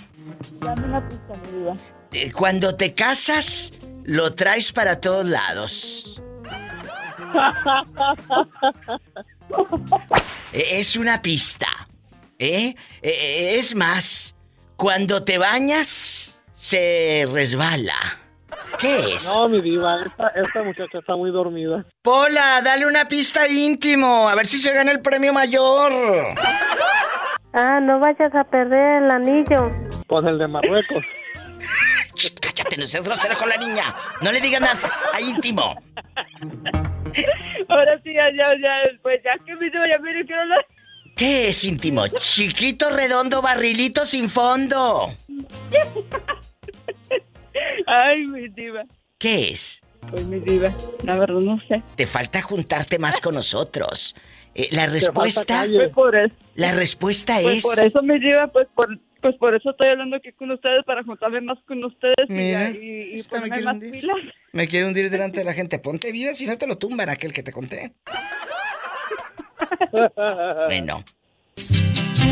Dame una pista, mi diva. Eh, Cuando te casas, lo traes para todos lados. Eh, Es una pista. ¿Eh? Eh, Es más, cuando te bañas, se resbala. ¿Qué es? No, mi diva, esta, esta muchacha está muy dormida. Pola, dale una pista íntimo, a ver si se gana el premio mayor. Ah, no vayas a perder el anillo. Pues el de Marruecos. Cállate, no seas grosero con la niña. No le digas nada a íntimo. Ahora sí, ya, ya, ya, pues ya que ya lo... ¿Qué es íntimo? Chiquito, redondo, barrilito sin fondo. Ay, mi diva. ¿Qué es? Pues mi diva, la verdad no sé. Te falta juntarte más con nosotros. Eh, la respuesta. Pues por eso. La respuesta Pues es. por eso, mi diva, pues por, pues por eso estoy hablando aquí con ustedes, para juntarme más con ustedes y, Mira, y, y ponerme quiere más hundir. pilas. Me quiere hundir delante de la gente. Ponte viva si no te lo tumban aquel que te conté. Bueno.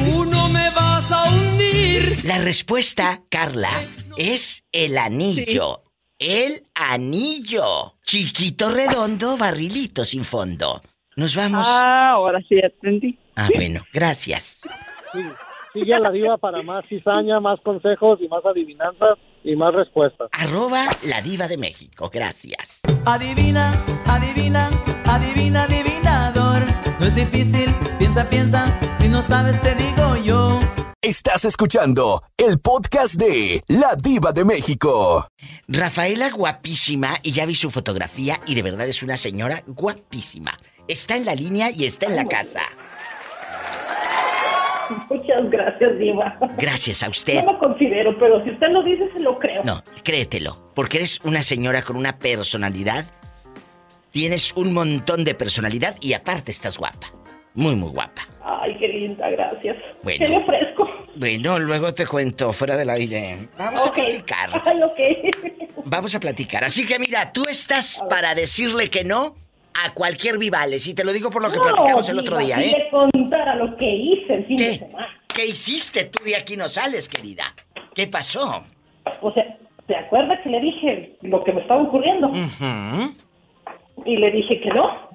Tú no me vas a hundir. La respuesta, Carla, es el anillo. El anillo. Chiquito, redondo, barrilito sin fondo. Nos vamos. Ah, ahora sí entendí. Ah, bueno, gracias. Sí, sigue a la diva para más cizaña, más consejos y más adivinanzas y más respuestas. Arroba la diva de México. Gracias. Adivina, adivina, adivina, adivinador. No es difícil, piensa, piensa. Si no sabes, te digo yo. Estás escuchando el podcast de La Diva de México. Rafaela guapísima y ya vi su fotografía y de verdad es una señora guapísima. Está en la línea y está en la casa. Muchas gracias, Diva. Gracias a usted. No lo considero, pero si usted lo dice, se lo creo. No, créetelo, porque eres una señora con una personalidad. Tienes un montón de personalidad y aparte estás guapa. Muy, muy guapa. Ay, qué linda, gracias. Bueno. ¿Qué le ofrezco? Bueno, luego te cuento fuera del aire. Vamos Ok. a platicar. Ay, ok. Vamos a platicar. Así que mira, tú estás para decirle que no a cualquier Vivales. Y te lo digo por lo que No, platicamos el otro día, ¿eh? le contara lo que hice el fin de semana. ¿Qué hiciste? Tú de aquí no sales, querida. ¿Qué pasó? O sea, ¿te acuerdas que le dije lo que me estaba ocurriendo? Ujú. Y le dije que no.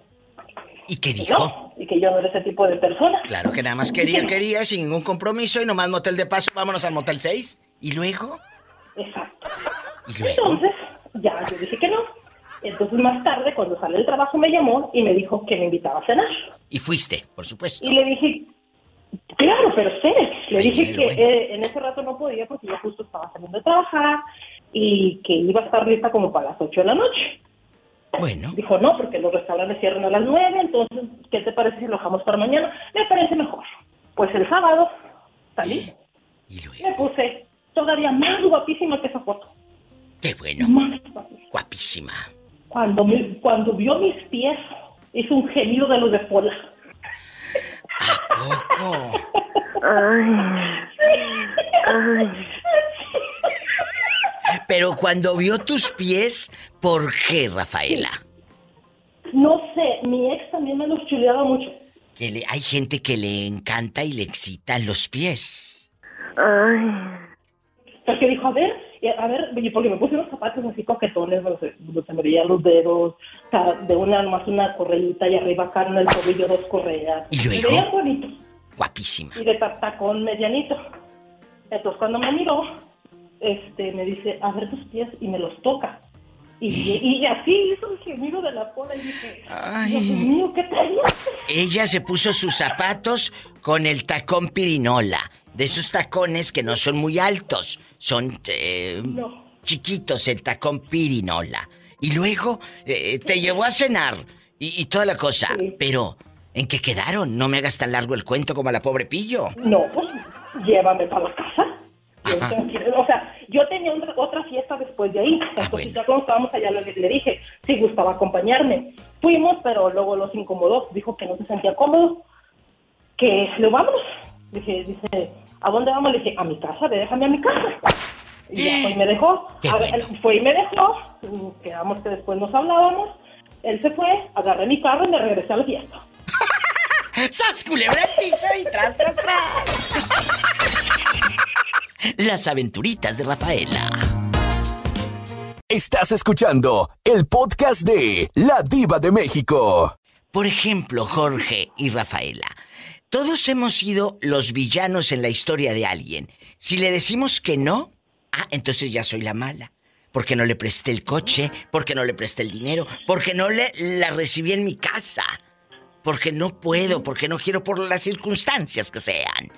¿Y qué dijo? no, y que yo no era ese tipo de persona. Claro que nada más quería, quería, sin ningún compromiso y nomás motel de paso, vámonos al motel 6. ¿Y luego? Exacto. ¿Y luego? Entonces, ya yo dije que no. Entonces, más tarde, cuando sale del trabajo, me llamó y me dijo que me invitaba a cenar. Y fuiste, por supuesto. Y le dije, claro, pero sé. Le Ay, dije que bueno. eh, en ese rato no podía porque yo justo estaba saliendo de trabajar y que iba a estar lista como para las 8 de la noche. Bueno. Dijo, no, porque los restaurantes cierran a las 9, entonces, ¿qué te parece si lo dejamos para mañana? Me parece mejor. Pues el sábado salí. Me puse todavía más guapísima que esa foto. Qué bueno. Más guapísima. Guapísima. Cuando, me- cuando vio mis pies, hizo un gemido de los de Pola. Poco. Pero cuando vio tus pies, ¿por qué, Rafaela? No sé, mi ex también me los chuleaba mucho. Que le- hay gente que le encanta y le excitan los pies. Porque dijo, a ver, a ver, porque me puse unos zapatos así coquetones, no se me veían los dedos, de una más una correíta y arriba acá en el tobillo dos correas. ¿Y Me luego? veían bonitos. Guapísima. y de ta- tacón medianito. Entonces cuando me miró, este, me dice, a ver tus pies y me los toca. Y, y así hizo el gemido de la cola y dije, Dios mío, ¿qué traías? Ella se puso sus zapatos con el tacón pirinola. De esos tacones que no son muy altos. Son eh, chiquitos el tacón pirinola. Y luego eh, te llevó a cenar. y, y toda la cosa. Pero, ¿en qué quedaron? No me hagas tan largo el cuento como a la pobre Pillo. No, pues llévame para la casa. Que- o sea, yo tenía otra, otra fiesta después de ahí. Ah, Entonces ya cuando estábamos allá le, le dije si gustaba acompañarme. Fuimos, pero luego los incomodó. Dijo que no se sentía cómodo. Que le vámonos. Dije, dice, ¿a dónde vamos? Le dije, a mi casa, déjame a mi casa. Y ya fue y me dejó. Qué A ver, fue y me dejó. Mm, Quedamos que después nos hablábamos. Él se fue, agarré mi carro y me regresé a la fiesta. ¡Sas, culebra piso y tras, tras, tras! Las aventuritas de Rafaela. Estás escuchando el podcast de La Diva de México. Por ejemplo, Jorge y Rafaela. Todos hemos sido los villanos en la historia de alguien. Si le decimos que no, ah, entonces ya soy la mala. Porque no le presté el coche, porque no le presté el dinero, porque no le la recibí en mi casa. Porque no puedo, porque no quiero por las circunstancias que sean.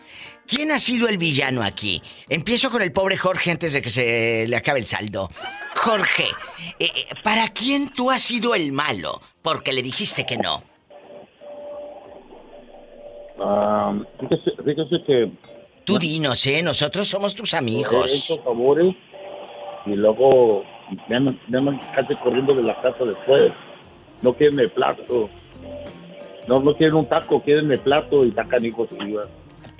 ¿Quién ha sido el villano aquí? Empiezo con el pobre Jorge antes de que se le acabe el saldo. Jorge, eh, eh, ¿para quién tú has sido el malo? Porque le dijiste que no. Ah, fíjese, fíjese que Tú dinos, ¿eh? Nosotros somos tus he amigos. hecho favores y luego me andan, me andan casi corriendo de la casa después. No quieren el plato. No, no quieren un taco, quieren el plato y sacan hijos y.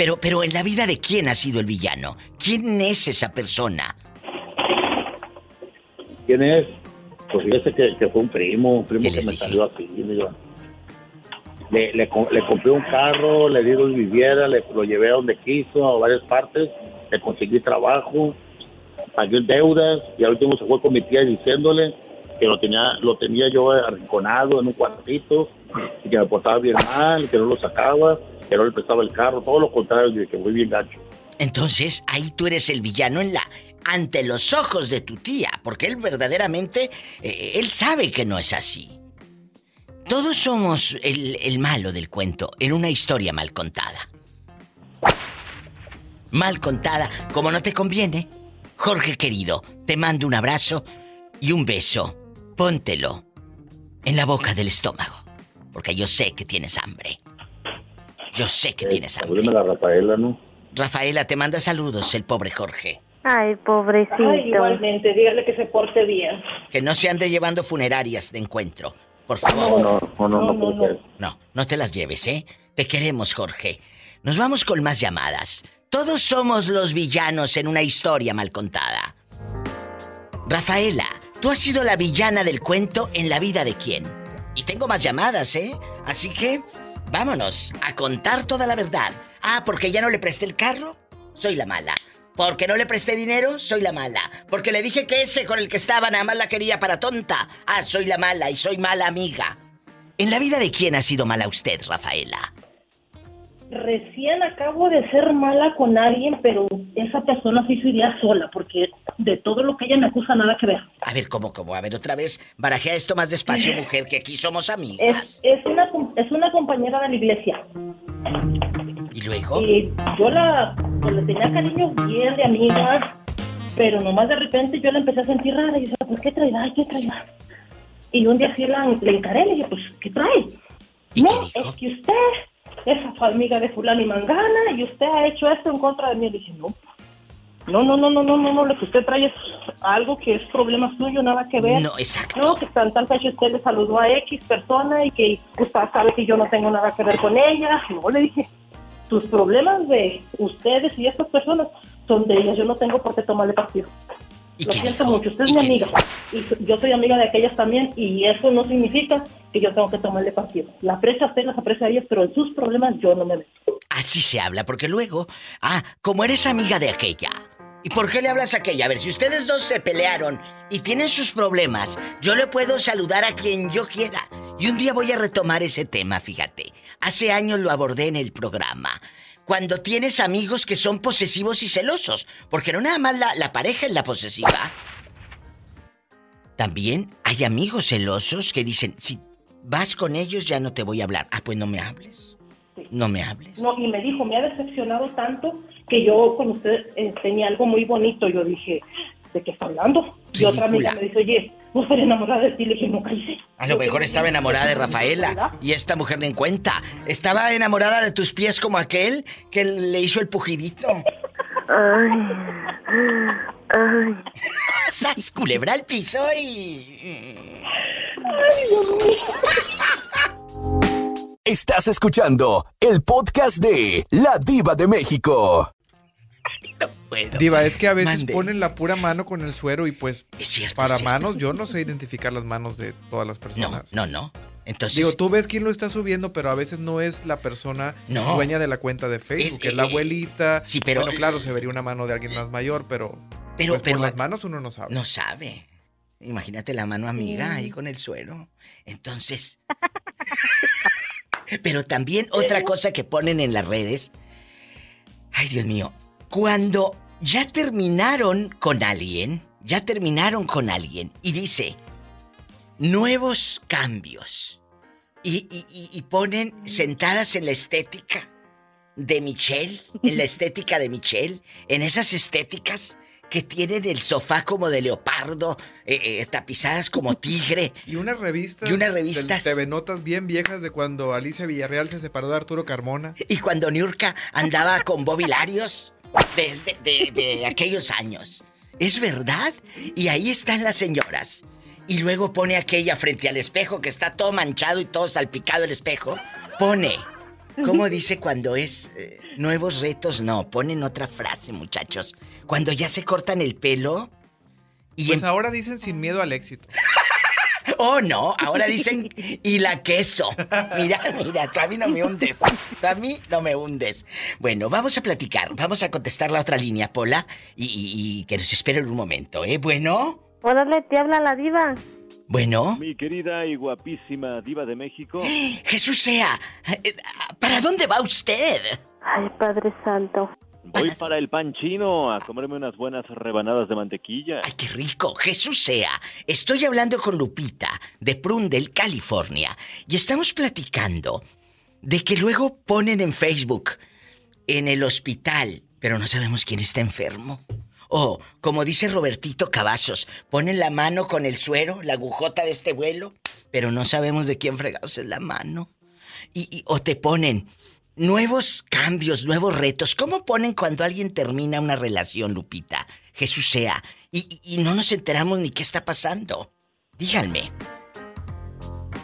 Pero, pero en la vida de quién ha sido el villano? ¿Quién es esa persona? ¿Quién es? Pues fíjese que, que fue un primo, un primo que me salió así. Le, le, le, co- le compré un carro, le di donde viviera, le, lo llevé a donde quiso, a varias partes, le conseguí trabajo, pagué deudas y al último se fue con mi tía diciéndole que lo tenía, lo tenía yo arrinconado en un cuartito y que me portaba bien mal, que no lo sacaba, que no le prestaba el carro, todo lo contrario, que fui bien gacho. Entonces, ahí tú eres el villano en la ante los ojos de tu tía, porque él verdaderamente eh, él sabe que no es así. Todos somos el, el malo del cuento en una historia mal contada. Mal contada, como no te conviene. Jorge querido, te mando un abrazo y un beso. Póntelo en la boca del estómago, porque yo sé que tienes hambre. Yo sé que tienes hambre. La Rafaela, ¿no? Rafaela, te manda saludos el pobre Jorge. Ay, pobrecito. Ay, igualmente, dígale que se porte bien. Que no se ande llevando funerarias de encuentro. Por favor. No, no, no, no, puede ser. No, no te las lleves, ¿eh? Te queremos, Jorge. Nos vamos con más llamadas. Todos somos los villanos en una historia mal contada. Rafaela, tú has sido la villana del cuento en la vida de quién. Y tengo más llamadas, ¿eh? Así que vámonos a contar toda la verdad. Ah, porque ya no le presté el carro, soy la mala. Porque no le presté dinero, soy la mala. Porque le dije que ese con el que estaba nada más la quería para tonta. Ah, soy la mala y soy mala amiga. ¿En la vida de quién ha sido mala usted, Rafaela? Recién acabo de ser mala con alguien, pero esa persona sí se iría sola, porque de todo lo que ella me acusa nada que ver. A ver, ¿cómo, cómo? A ver, otra vez, barajea esto más despacio, mujer, que aquí somos amigas. Es, es, una, es una compañera de la iglesia. ¿Y luego? Y yo la pues, le tenía cariño bien de amiga, pero nomás de repente yo la empecé a sentir rara y yo decía, pues, ¿qué trae? Ay, ¿qué trae? Y un día sí la, le encaré, le dije, pues, ¿qué trae? no, es que usted es amiga de fulano y mangana y usted ha hecho esto en contra de mí. Le dije, no, no, no, no, no, no, no, no, lo que usted trae es algo que es problema suyo, nada que ver. No, exacto. No, que tan tal fecha usted le saludó a X persona y que usted sabe que yo no tengo nada que ver con ella. No, le dije, sus problemas de ustedes y estas personas son de ellas, yo no tengo por qué tomarle partido. Lo siento mucho, usted es mi amiga y yo soy amiga de aquellas también y eso no significa que yo tengo que tomarle partido. La aprecio a usted, las aprecio a ellas, pero en sus problemas yo no me meto. Así se habla, porque luego, ah, como eres amiga de aquella. ¿Y por qué le hablas a aquella? A ver, si ustedes dos se pelearon y tienen sus problemas, yo le puedo saludar a quien yo quiera. Y un día voy a retomar ese tema, fíjate. Hace años lo abordé en el programa. Cuando tienes amigos que son posesivos y celosos. Porque no nada más la, la pareja es la posesiva. También hay amigos celosos que dicen, si vas con ellos ya no te voy a hablar. Ah, pues no me hables. No me hables. No, y me dijo, me ha decepcionado tanto que yo con usted tenía algo muy bonito. Yo dije, ¿de qué está hablando? Y otra amiga me dice, oye, no estar enamorada de ti. Le dije, no, cállese. A lo mejor estaba enamorada de Rafaela y esta mujer le en cuenta. Estaba enamorada de tus pies como aquel que le hizo el pujidito. Ay. Ay. ¡Sas, culebra al piso y... Estás escuchando el podcast de La Diva de México. Diva, es que a veces Mande. ponen la pura mano con el suero y pues Es cierto, para es cierto. manos yo no sé identificar las manos de todas las personas. No, no. Entonces, Digo, tú ves quién lo está subiendo, pero a veces no es la persona No. dueña de la cuenta de Facebook, Es- es, la eh, abuelita. sí, pero- Bueno, claro, se vería una mano de alguien más mayor, pero... Pero- pues, pero- por las manos uno no sabe. no sabe. Imagínate la mano amiga ahí con el suero. Entonces... Pero también otra cosa que ponen en las redes. Ay, Dios mío. Cuando ya terminaron con alguien, ya terminaron con alguien y dice, nuevos cambios. Y, y- y- y ponen sentadas en la estética de Michelle, en la estética de Michelle, en esas estéticas que tienen el sofá como de leopardo, eh, eh, tapizadas como tigre. Y unas revistas. Y unas revistas. TV notas bien viejas de cuando Alicia Villarreal se separó de Arturo Carmona. Y cuando Niurka andaba con Bobby Larios desde de, de aquellos años. ¿Es verdad? Y ahí están las señoras. Y luego pone aquella frente al espejo que está todo manchado y todo salpicado el espejo. Pone. ¿Cómo dice cuando es eh, nuevos retos? No, ponen otra frase, muchachos. Cuando ya se cortan el pelo y Pues em- ahora dicen sin miedo al éxito. Oh, no, ahora dicen y la queso. Mira, mira, tú a mí no me hundes. Tú a mí no me hundes. Bueno, vamos a platicar. Vamos a contestar la otra línea, Pola, y, y- y que nos esperen un momento, ¿eh? Bueno, Órale, te habla la diva. bueno. Mi querida y guapísima diva de México. Jesús sea, eh, ¿para dónde va usted? Ay, Padre Santo. Voy para el pan chino a comerme unas buenas rebanadas de mantequilla. ¡Ay, qué rico! Jesús sea. Estoy hablando con Lupita, de Prundle, California, y estamos platicando de que luego ponen en Facebook, en el hospital, pero no sabemos quién está enfermo. O, como dice Robertito Cavazos, ponen la mano con el suero, la agujota de este vuelo, pero no sabemos de quién fregados es la mano. Y- o te ponen nuevos cambios, nuevos retos. ¿Cómo ponen cuando alguien termina una relación, Lupita? Jesús sea. Y, y- no nos enteramos ni qué está pasando. Díganme.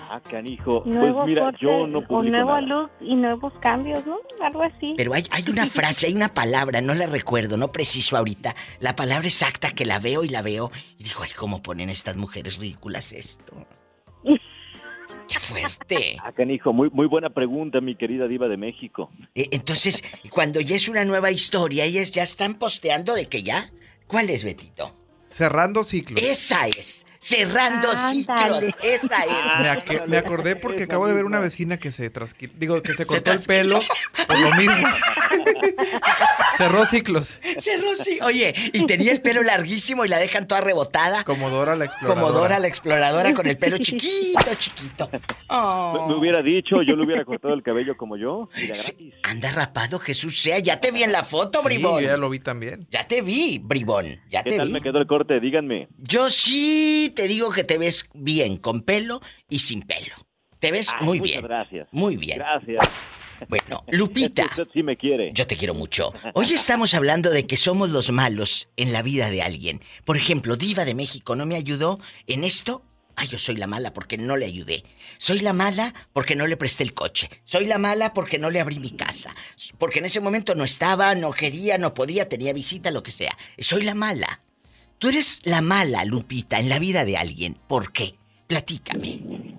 Ah, canijo. Nuevo pues mira, corte yo no o publico nuevo nada. look y nuevos cambios, ¿no? Algo así. Pero hay, hay una frase, hay una palabra, no la recuerdo, no preciso ahorita. La palabra exacta que la veo y la veo. Y digo, ay, ¿cómo ponen estas mujeres ridículas esto? ¡Qué fuerte! Ah, canijo, muy, muy buena pregunta, mi querida diva de México. Eh, Entonces, cuando ya es una nueva historia, ellas ya están posteando de que ya. ¿Cuál es, Betito? Cerrando ciclos. Esa es. Cerrando ciclos. Esa es. Me, ac- me acordé porque acabo de ver una vecina que se trasqui... Digo, que se Se cortó el pelo por lo mismo. Cerró ciclos. Cerró sí. Oye, y tenía el pelo larguísimo y la dejan toda rebotada. Como Dora la exploradora. Como Dora la exploradora con el pelo chiquito, chiquito. Oh. Me, me hubiera dicho, yo le hubiera cortado el cabello como yo. Mira. Anda rapado, Jesús sea. Ya te vi en la foto, Sí, bribón. yo ya lo vi también. Ya te vi, bribón. Ya ¿Qué te tal vi. me quedó el corte? Díganme. Yo sí te digo que te ves bien, con pelo y sin pelo. Te ves Ay, muy muchas bien. gracias. Muy bien. Gracias. Bueno, Lupita. Sí me quiere. Yo te quiero mucho. Hoy estamos hablando de que somos los malos en la vida de alguien. Por ejemplo, Diva de México no me ayudó en esto. Ay, yo soy la mala porque no le ayudé. Soy la mala porque no le presté el coche. Soy la mala porque no le abrí mi casa. Porque en ese momento no estaba, no quería, no podía, tenía visita, lo que sea. Soy la mala. Tú eres la mala, Lupita, en la vida de alguien. ¿Por qué? Platícame.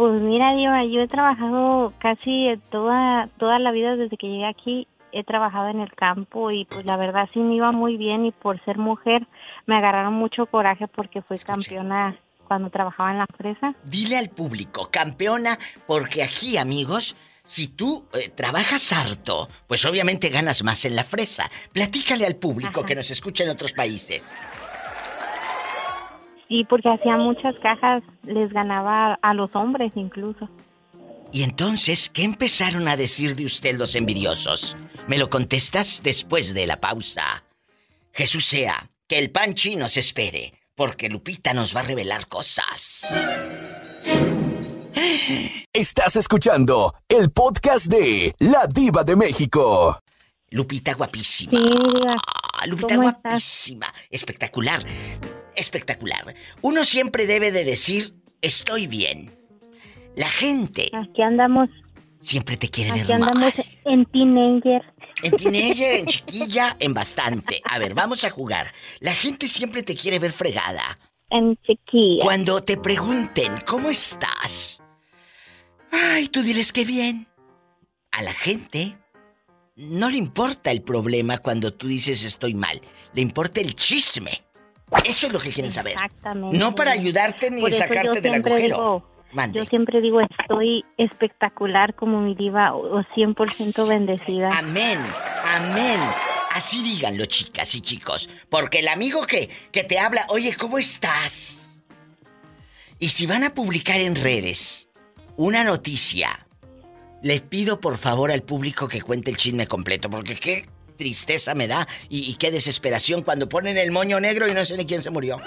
Pues mira, Diva, yo he trabajado casi toda, toda la vida desde que llegué aquí. He trabajado en el campo y pues la verdad sí me iba muy bien y por ser mujer me agarraron mucho coraje porque fui campeona cuando trabajaba en la fresa. Dile al público, campeona, porque aquí, amigos, si tú eh, trabajas harto, pues obviamente ganas más en la fresa. Platícale al público que nos escucha en otros países. Sí, porque hacía muchas cajas, les ganaba a los hombres incluso. Y entonces, ¿qué empezaron a decir de usted los envidiosos? Me lo contestas después de la pausa. Jesús sea, que el pan chino se espere, porque Lupita nos va a revelar cosas. Estás escuchando el podcast de La Diva de México. Lupita guapísima. Sí, diva. Ah, Lupita guapísima. Espectacular. Espectacular. Uno siempre debe de decir, estoy bien. La gente Aquí andamos, siempre te quiere aquí ver mal. andamos en teenager. En teenager, en chiquilla, en bastante. A ver, vamos a jugar. La gente siempre te quiere ver fregada. En chiquilla. Cuando te pregunten, ¿cómo estás? Ay, tú diles que bien. A la gente no le importa el problema cuando tú dices estoy mal. Le importa el chisme. Eso es lo que quieren saber. Exactamente. No para ayudarte ni sacarte del agujero. digo- Mande. Yo siempre digo, estoy espectacular como mi diva o o 100% bendecida. Amén, amén. Así díganlo, chicas y chicos. Porque el amigo que, que te habla, oye, ¿cómo estás? Y si van a publicar en redes una noticia, les pido por favor al público que cuente el chisme completo, porque qué tristeza me da y, y qué desesperación cuando ponen el moño negro y no sé ni quién se murió.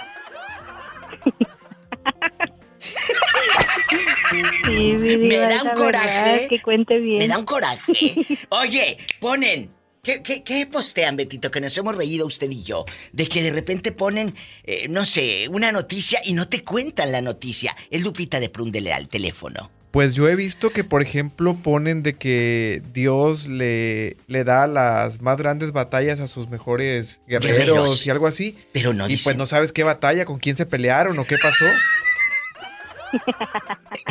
Sí, Me da un coraje. verdad, Que cuente bien. Me da un coraje. Oye, ponen. ¿Qué, qué, qué postean, Betito? Que nos hemos reído usted y yo. De que de repente ponen, eh, no sé, una noticia y no te cuentan la noticia. Es Lupita de Prúndele al teléfono. Pues yo he visto que, por ejemplo, ponen de que Dios le, le da las más grandes batallas a sus mejores guerreros, Guerreros. y algo así. Pero no Y dicen- pues no sabes qué batalla, con quién se pelearon o qué pasó.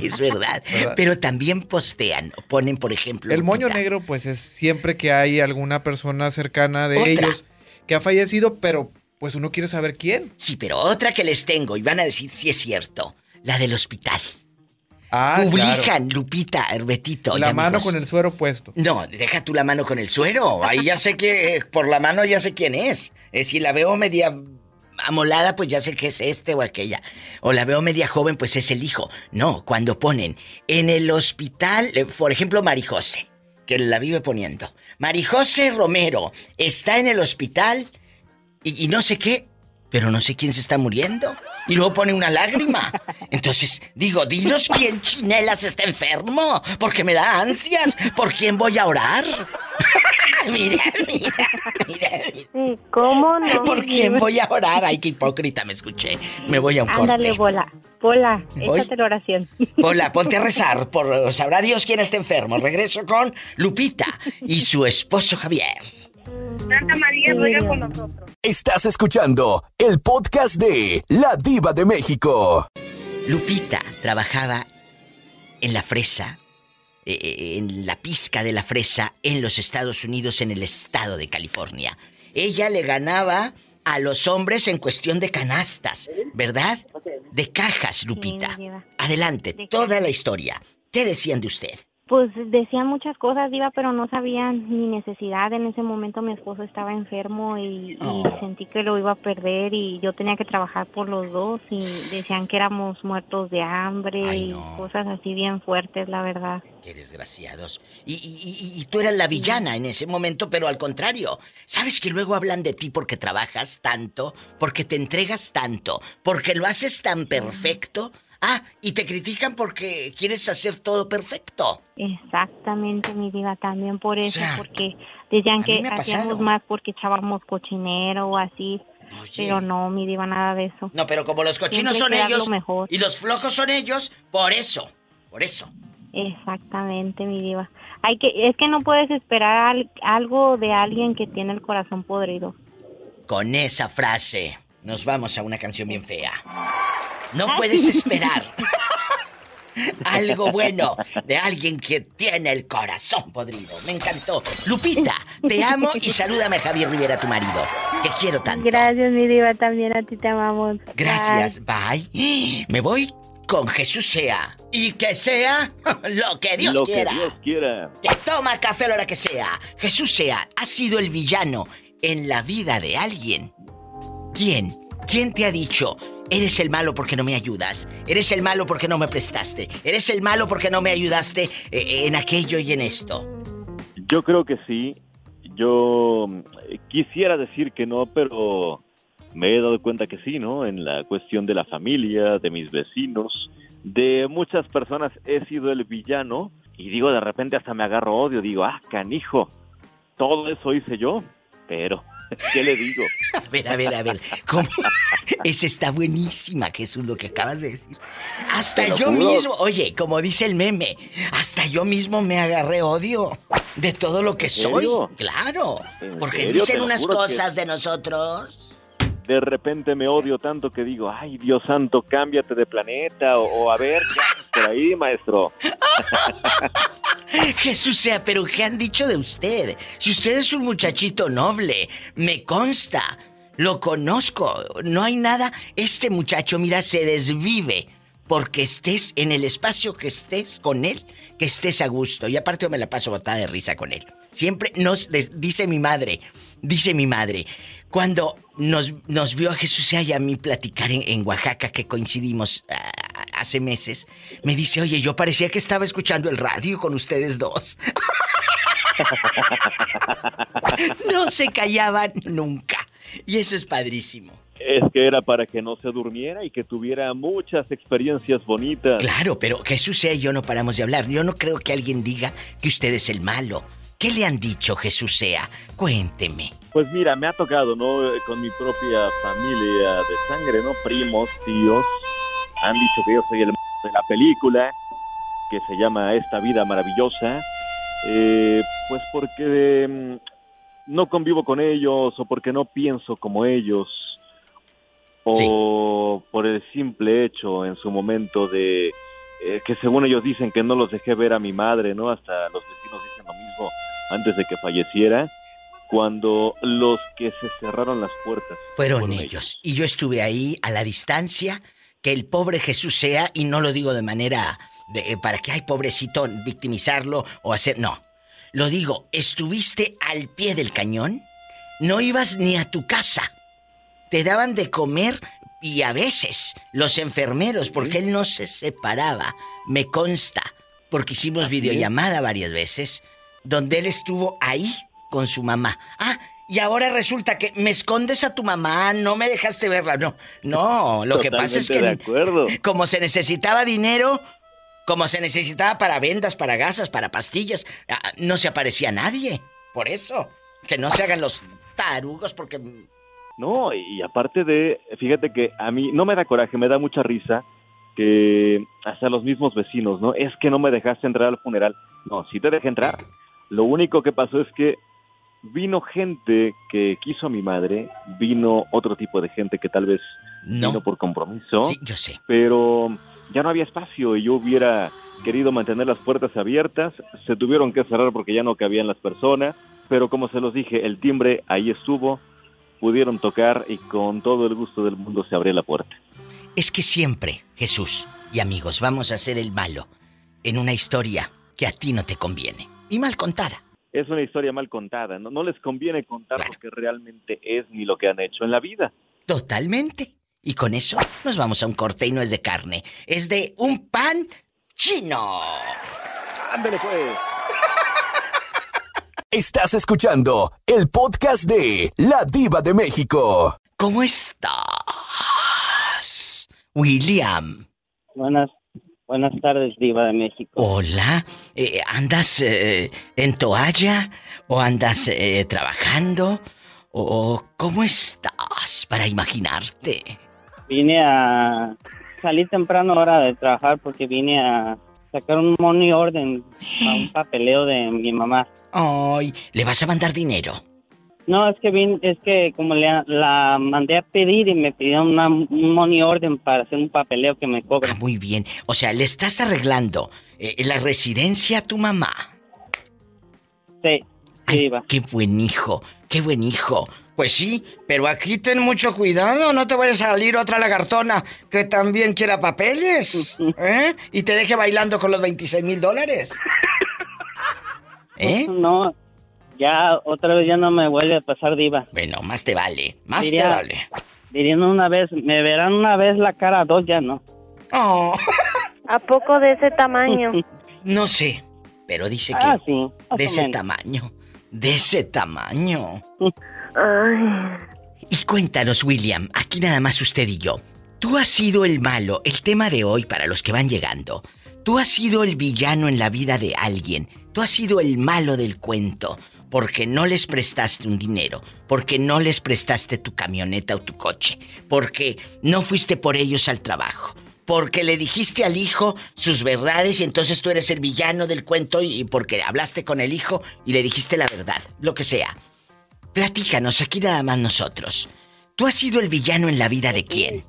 Es verdad. ¿Verdad? Pero también postean, ponen, por ejemplo. El moño negro, pues es siempre que hay alguna persona cercana de Otra. ellos que ha fallecido, pero pues uno quiere saber quién. Sí, pero otra que les tengo y van a decir si es cierto. La del hospital. Ah, Publican, claro. Lupita, Betito. La mano amigos. con el suero puesto. No, deja tú la mano con el suero. Ahí ya sé que eh, por la mano ya sé quién es. Eh, si la veo media amolada, pues ya sé que es este o aquella. O la veo media joven, pues es el hijo. No, cuando ponen en el hospital, eh, por ejemplo, Marijose, que la vive poniendo. Marijose Romero está en el hospital y, y no sé qué, pero no sé quién se está muriendo. Y luego pone una lágrima. Entonces, digo, dinos quién chinelas está enfermo, porque me da ansias. ¿Por quién voy a orar? mira, mira, mira. Sí, ¿Cómo no? ¿Por quién voy a orar? Ay, qué hipócrita me escuché. Me voy a un Ándale, corte. bola. Bola, Voy. échate la oración. Hola, ponte a rezar. Por, sabrá Dios quién está enfermo. Regreso con Lupita y su esposo Javier. Santa María ruega por nosotros. Estás escuchando el podcast de La Diva de México. Lupita trabajaba en la fresa, eh, eh, en la pizca de la fresa en los Estados Unidos, en el estado de California. Ella le ganaba a los hombres en cuestión de canastas, ¿verdad? De cajas, Lupita. Adelante, toda la historia. ¿Qué decían de usted? Pues decía muchas cosas, Diva, pero no sabían mi necesidad. En ese momento mi esposo estaba enfermo y, y Oh. sentí que lo iba a perder y yo tenía que trabajar por los dos y decían que éramos muertos de hambre y cosas así bien fuertes, la verdad. Qué desgraciados. Y, y- y- y tú eras la villana en ese momento, pero al contrario. ¿Sabes que luego hablan de ti porque trabajas tanto? Porque te entregas tanto? Porque lo haces tan perfecto? Ah, y te critican porque quieres hacer todo perfecto. Exactamente, mi diva, también por eso, sea, porque decían que hacíamos más porque echábamos cochinero o así, pero no, mi diva, nada de eso. No, pero como los cochinos Siempre son ellos lo mejor. y los flojos son ellos, por eso, por eso. Exactamente, mi diva. Hay que, es que no puedes esperar al- algo de alguien que tiene el corazón podrido. Con esa frase nos vamos a una canción bien fea. No puedes esperar algo bueno de alguien que tiene el corazón podrido. Me encantó. Lupita, te amo y salúdame a Javier Rivera, tu marido. Te quiero tanto. Gracias, mi diva, también a ti te amamos. Gracias, bye. Me voy con Jesús sea. Y que sea lo que Dios Lo quiera. que Dios quiera. Que toma café a la hora que sea. Jesús sea, ha sido el villano en la vida de alguien. ¿Quién? ¿Quién te ha dicho, eres el malo porque no me ayudas? Eres el malo porque no me prestaste. Eres el malo porque no me ayudaste eh, en aquello y en esto. Yo creo que sí. Yo eh, quisiera decir que no, pero me he dado cuenta que sí, ¿no? En la cuestión de la familia, de mis vecinos, de muchas personas he sido el villano y digo, de repente hasta me agarro odio, digo, ah, canijo, todo eso hice yo, pero ¿qué le digo? A ver, a ver, a ver, ¿cómo? Esa está buenísima, Jesús, lo que acabas de decir. Hasta yo juro. mismo, oye, como dice el meme, hasta yo mismo me agarré odio de todo lo que soy. Claro, ¿En porque serio? Dicen unas que- cosas de nosotros. De repente me odio tanto que digo, ay, Dios santo, cámbiate de planeta, o, o a ver, ¿qué haces por ahí, maestro? Jesús sea, pero ¿qué han dicho de usted? Si usted es un muchachito noble, me consta, lo conozco, no hay nada. Este muchacho, mira, se desvive porque estés en el espacio que estés con él, que estés a gusto. Y aparte yo me la paso botada de risa con él. Siempre nos dice mi madre, dice mi madre, cuando nos, nos vio a Jesús y a mí platicar en, en Oaxaca, que coincidimos ah, hace meses, me dice, oye, yo parecía que estaba escuchando el radio con ustedes dos. no se callaban nunca. Y eso es padrísimo. Es que era para que no se durmiera y que tuviera muchas experiencias bonitas. Claro, pero Jesús sea y yo no paramos de hablar. Yo no creo que alguien diga que usted es el malo. ¿Qué le han dicho, Jesús sea? Cuénteme. Pues mira, me ha tocado, ¿no? Eh, Con mi propia familia de sangre, ¿no? Primos, tíos. Han dicho que yo soy el de la película, que se llama Esta vida maravillosa. Eh, pues porque mm, no convivo con ellos o porque no pienso como ellos. O por el simple hecho en su momento de eh, que según ellos dicen que no los dejé ver a mi madre, ¿no? Hasta los vecinos dicen lo mismo antes de que falleciera, cuando los que se cerraron las puertas Fueron ellos. Y yo estuve ahí a la distancia, que el pobre Jesús sea, y no lo digo de manera de, eh, para que, ay, pobrecito, victimizarlo o hacer. No. Lo digo, estuviste al pie del cañón, no ibas ni a tu casa. Te daban de comer y a veces los enfermeros, porque él no se separaba, me consta, porque hicimos videollamada varias veces, donde él estuvo ahí con su mamá. Ah, y ahora resulta que me escondes a tu mamá, no me dejaste verla. No, no, lo que pasa es que Totalmente de acuerdo. como se necesitaba dinero, como se necesitaba para vendas, para gasas, para pastillas, ah, no se aparecía nadie. Por eso, que no se hagan los tarugos porque No, y aparte de, fíjate que a mí no me da coraje, me da mucha risa que hasta los mismos vecinos, ¿no? Es que no me dejaste entrar al funeral. No, sí te dejé entrar. Lo único que pasó es que vino gente que quiso a mi madre, vino otro tipo de gente que tal vez No. vino por compromiso. Sí, yo sé. Pero ya no había espacio y yo hubiera querido mantener las puertas abiertas. Se tuvieron que cerrar porque ya no cabían las personas. Pero como se los dije, el timbre ahí estuvo. Pudieron tocar y con todo el gusto del mundo se abrió la puerta. Es que siempre, Jesús y amigos, vamos a hacer el malo en una historia que a ti no te conviene. Y mal contada. Es una historia mal contada. No, no les conviene contar lo que realmente es ni lo que han hecho en la vida. Totalmente. Y con eso nos vamos a un corte y no es de carne. Es de un pan chino. Ándale pues. Estás escuchando el podcast de La Diva de México. ¿Cómo estás, William? Buenas, buenas tardes, Diva de México. Hola, eh, ¿andas eh, en toalla o andas eh, trabajando? ¿O cómo estás para imaginarte? Vine a salir temprano ahora de trabajar porque vine a sacar un money orden a un papeleo de mi mamá. Ay, ¿le vas a mandar dinero? No, es que vine, es que como le, la mandé a pedir y me pidió una, un money orden para hacer un papeleo que me cobra. Ah, muy bien. O sea, le estás arreglando eh, la residencia a tu mamá. Sí, Ay, qué buen hijo, qué buen hijo. Pues sí, pero aquí ten mucho cuidado, no te vaya a salir otra lagartona que también quiera papeles, ¿eh? Y te deje bailando con los 26 mil dólares. ¿Eh? No, ya otra vez ya no me vuelve a pasar diva. Bueno, más te vale, más te Diría- vale. Dirían una vez, me verán una vez la cara, dos ya no. Oh. ¿A poco de ese tamaño? No sé, pero dice que Ah, sí, más de ese menos. tamaño, de ese tamaño. Ay. Y cuéntanos, William, aquí nada más usted y yo. Tú has sido el malo, el tema de hoy para los que van llegando. Tú has sido el villano en la vida de alguien. Tú has sido el malo del cuento porque no les prestaste un dinero, porque no les prestaste tu camioneta o tu coche, porque no fuiste por ellos al trabajo, porque le dijiste al hijo sus verdades y entonces tú eres el villano del cuento y porque hablaste con el hijo y le dijiste la verdad, lo que sea. Platícanos aquí nada más nosotros. ¿Tú has sido el villano en la vida de quién?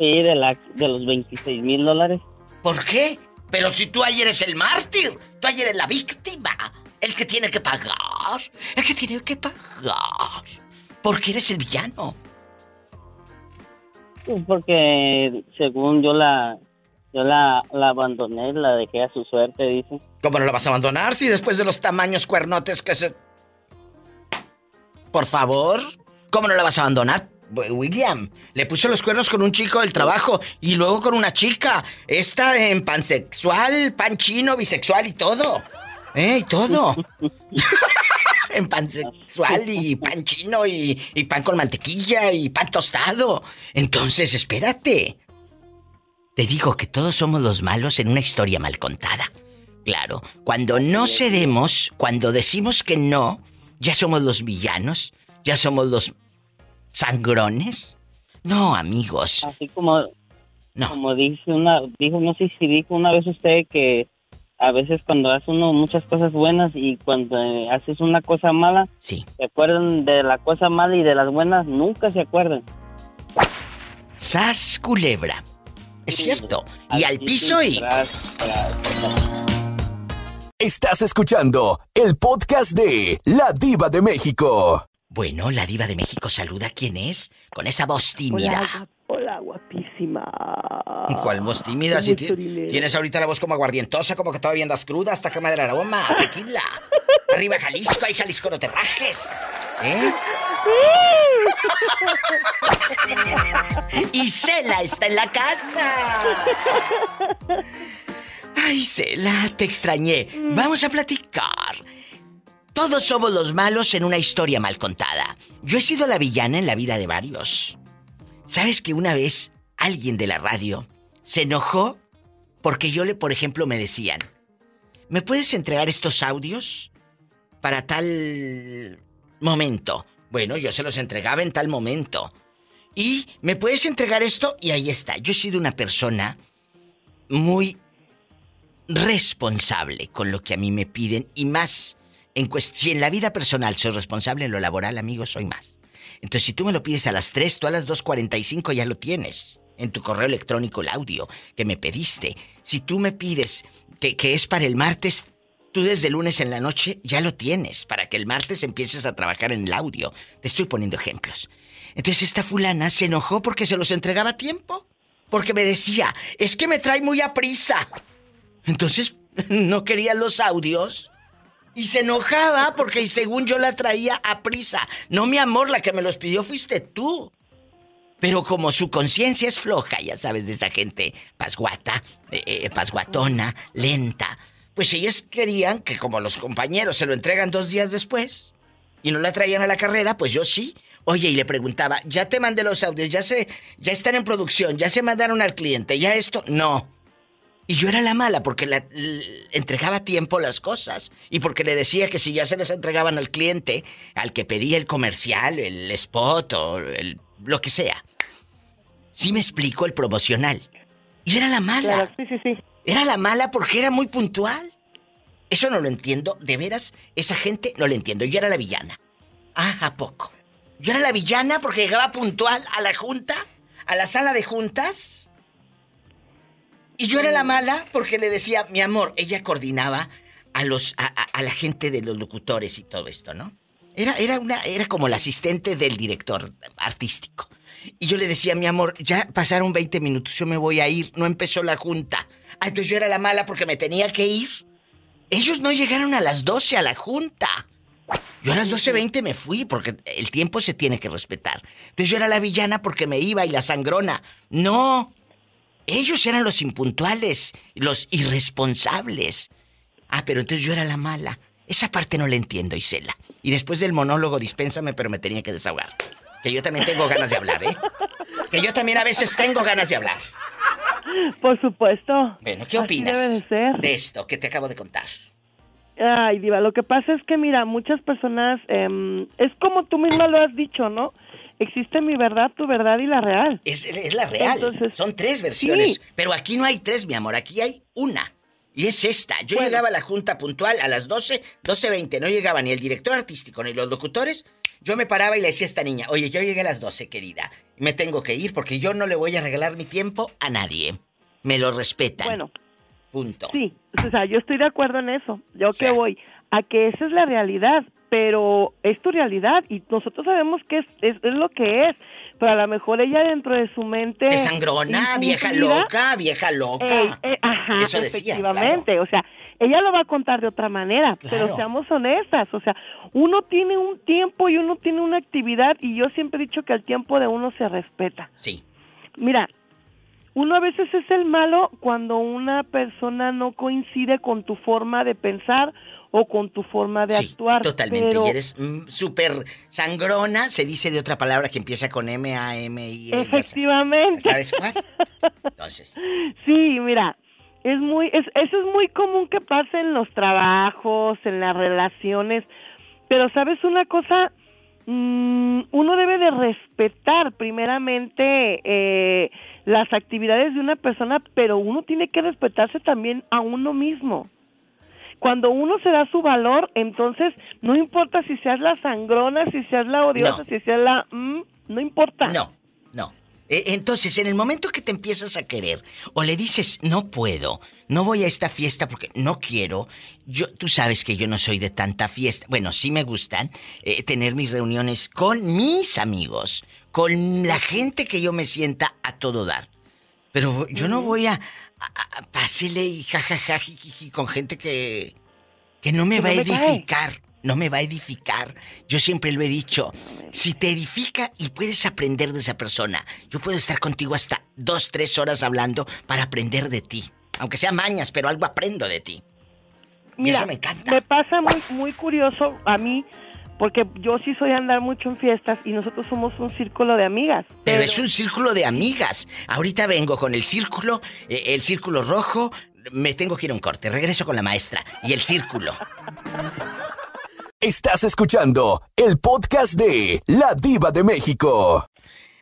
Sí, de, la, de los 26 mil dólares. ¿Por qué? Pero si tú ayer eres el mártir, tú ayer eres la víctima, el que tiene que pagar, el que tiene que pagar. Porque eres el villano. Porque según yo la yo la, la abandoné, la dejé a su suerte, dice. ¿Cómo no la vas a abandonar si después de los tamaños cuernotes que se... Por favor, ¿cómo no la vas a abandonar? William, le puso los cuernos con un chico del trabajo y luego con una chica. Esta en pansexual, pan chino, bisexual y todo. ¿Eh? Y todo. en pansexual y pan chino y, y pan con mantequilla y pan tostado. Entonces, espérate. Te digo que todos somos los malos en una historia mal contada. Claro, cuando no cedemos, cuando decimos que no, ya somos los villanos, ya somos los sangrones. No, amigos. Así como, como dice una, dijo, no sé si dijo una vez usted que a veces cuando hace uno muchas cosas buenas y cuando eh, haces una cosa mala, sí. se acuerdan de la cosa mala y de las buenas nunca se acuerdan. Sas culebra. Es cierto. Y al piso y... Estás escuchando el podcast de La Diva de México. Bueno, la diva de México saluda. ¿Quién es? Con esa voz tímida. Hola, hola, guapísima. ¿Cuál voz tímida? Si tienes ahorita la voz como aguardientosa, como que todavía andas cruda, hasta cama de la aroma, tequila. Arriba Jalisco, ahí Jalisco, no te rajes. ¿Eh? y Cela está en la casa. Ay, Cela, te extrañé. Vamos a platicar. Todos somos los malos en una historia mal contada. Yo he sido la villana en la vida de varios. ¿Sabes que una vez alguien de la radio se enojó porque yo le, por ejemplo, me decían, ¿me puedes entregar estos audios para tal momento? Bueno, yo se los entregaba en tal momento. Y me puedes entregar esto y ahí está. Yo he sido una persona muy responsable con lo que a mí me piden y más en si en la vida personal soy responsable, en lo laboral, amigo, soy más. Entonces, si tú me lo pides a las 3, tú a las 2.45 ya lo tienes. En tu correo electrónico el audio que me pediste. Si tú me pides que, es para el martes, tú desde lunes en la noche ya lo tienes. Para que el martes empieces a trabajar en el audio. Te estoy poniendo ejemplos. Entonces esta fulana se enojó porque se los entregaba a tiempo. Porque me decía, es que me trae muy a prisa. Entonces, ¿no querían los audios? Y se enojaba porque según yo la traía a prisa. No, mi amor, la que me los pidió fuiste tú. Pero como su conciencia es floja, ya sabes, de esa gente pasguata, eh, eh, pasguatona, lenta, pues ellas querían que como los compañeros se lo entregan dos días después y no la traían a la carrera, pues yo sí. Oye, y le preguntaba, ya te mandé los audios, ya se, ya están en producción, ya se mandaron al cliente, ya esto, no. Y yo era la mala porque le, entregaba a tiempo las cosas. Y porque le decía que si ya se les entregaban al cliente, al que pedía el comercial, el spot o el, lo que sea. Sí me explico el promocional. Y era la mala. sí, sí, sí. Era la mala porque era muy puntual. Eso no lo entiendo. De veras, esa gente no lo entiendo. Yo era la villana. Ah, ¿a poco? Yo era la villana porque llegaba puntual a la junta, a la sala de juntas y yo era la mala porque le decía, mi amor, ella coordinaba a los a, la gente de los locutores y todo esto, ¿no? Era, era, una, era como la asistente del director artístico. Y yo le decía, mi amor, ya pasaron 20 minutos, yo me voy a ir, no empezó la junta. Ah, entonces yo era la mala porque me tenía que ir. Ellos no llegaron a las 12 a la junta. Yo a las 12.20 me fui porque el tiempo se tiene que respetar. Entonces yo era la villana porque me iba y la sangrona. No, ellos eran los impuntuales, los irresponsables. Ah, pero entonces yo era la mala. Esa parte no la entiendo, Isela. Y después del monólogo, dispénsame, pero me tenía que desahogar. Que yo también tengo ganas de hablar, ¿eh? Que yo también a veces tengo ganas de hablar. Por supuesto. Bueno, ¿qué opinas de ser. de esto que te acabo de contar? Ay, Diva, lo que pasa es que, mira, muchas personas, em, es como tú misma lo has dicho, ¿no? Existe mi verdad, tu verdad y la real. Es, es la real. Entonces, Son tres versiones. sí. Pero aquí no hay tres, mi amor. Aquí hay una. Y es esta. Yo llegaba a la junta puntual a las 12, 12.20. No llegaba ni el director artístico ni los locutores. Yo me paraba y le decía a esta niña, oye, yo llegué a las 12, querida. Me tengo que ir porque yo no le voy a regalar mi tiempo a nadie. Me lo respetan. Bueno. Punto. Sí, o sea, yo estoy de acuerdo en eso. Yo que voy a que esa es la realidad, pero es tu realidad y nosotros sabemos que es, es, es lo que es. Pero a lo mejor ella dentro de su mente... De sangrona, vieja loca, vieja loca. Eh, eh, ajá, Eso decía, efectivamente. O sea, ella lo va a contar de otra manera, pero seamos honestas. O sea, uno tiene un tiempo y uno tiene una actividad y yo siempre he dicho que el tiempo de uno se respeta. Sí. Mira, uno a veces es el malo cuando una persona no coincide con tu forma de pensar o con tu forma de actuar. Totalmente. pero- Y eres mm, súper sangrona. Se dice de otra palabra que empieza con M, A, M, I. Efectivamente. ¿Sabes cuál? Entonces. Sí, mira, es muy, es, eso es muy común que pase en los trabajos, en las relaciones, pero sabes una cosa, Mm, uno debe de respetar primeramente eh, las actividades de una persona, pero uno tiene que respetarse también a uno mismo. Cuando uno se da su valor, entonces no importa si seas la sangrona, si seas la odiosa, No. si seas la... mm, no importa. No, no. Eh, Entonces, en el momento que te empiezas a querer o le dices, no puedo, no voy a esta fiesta porque no quiero, yo, tú sabes que yo no soy de tanta fiesta. Bueno, sí me gustan eh, tener mis reuniones con mis amigos, con la gente que yo me sienta a todo dar. Pero yo no voy a, a, a pásele y jajaja con gente que, que no me Que va a cae. No me va a edificar. Yo siempre lo he dicho. Si te edifica y puedes aprender de esa persona, yo puedo estar contigo hasta dos, tres horas hablando para aprender de ti. Aunque sea mañas, pero algo aprendo de ti. y Mira, eso me encanta. me pasa muy, muy curioso a mí, porque yo sí soy andar mucho en fiestas y nosotros somos un círculo de amigas. Pero es un círculo de amigas. Ahorita vengo con el círculo, eh, el círculo rojo. Me tengo que ir a un corte. Regreso con la maestra. Y el círculo. Estás escuchando el podcast de La Diva de México.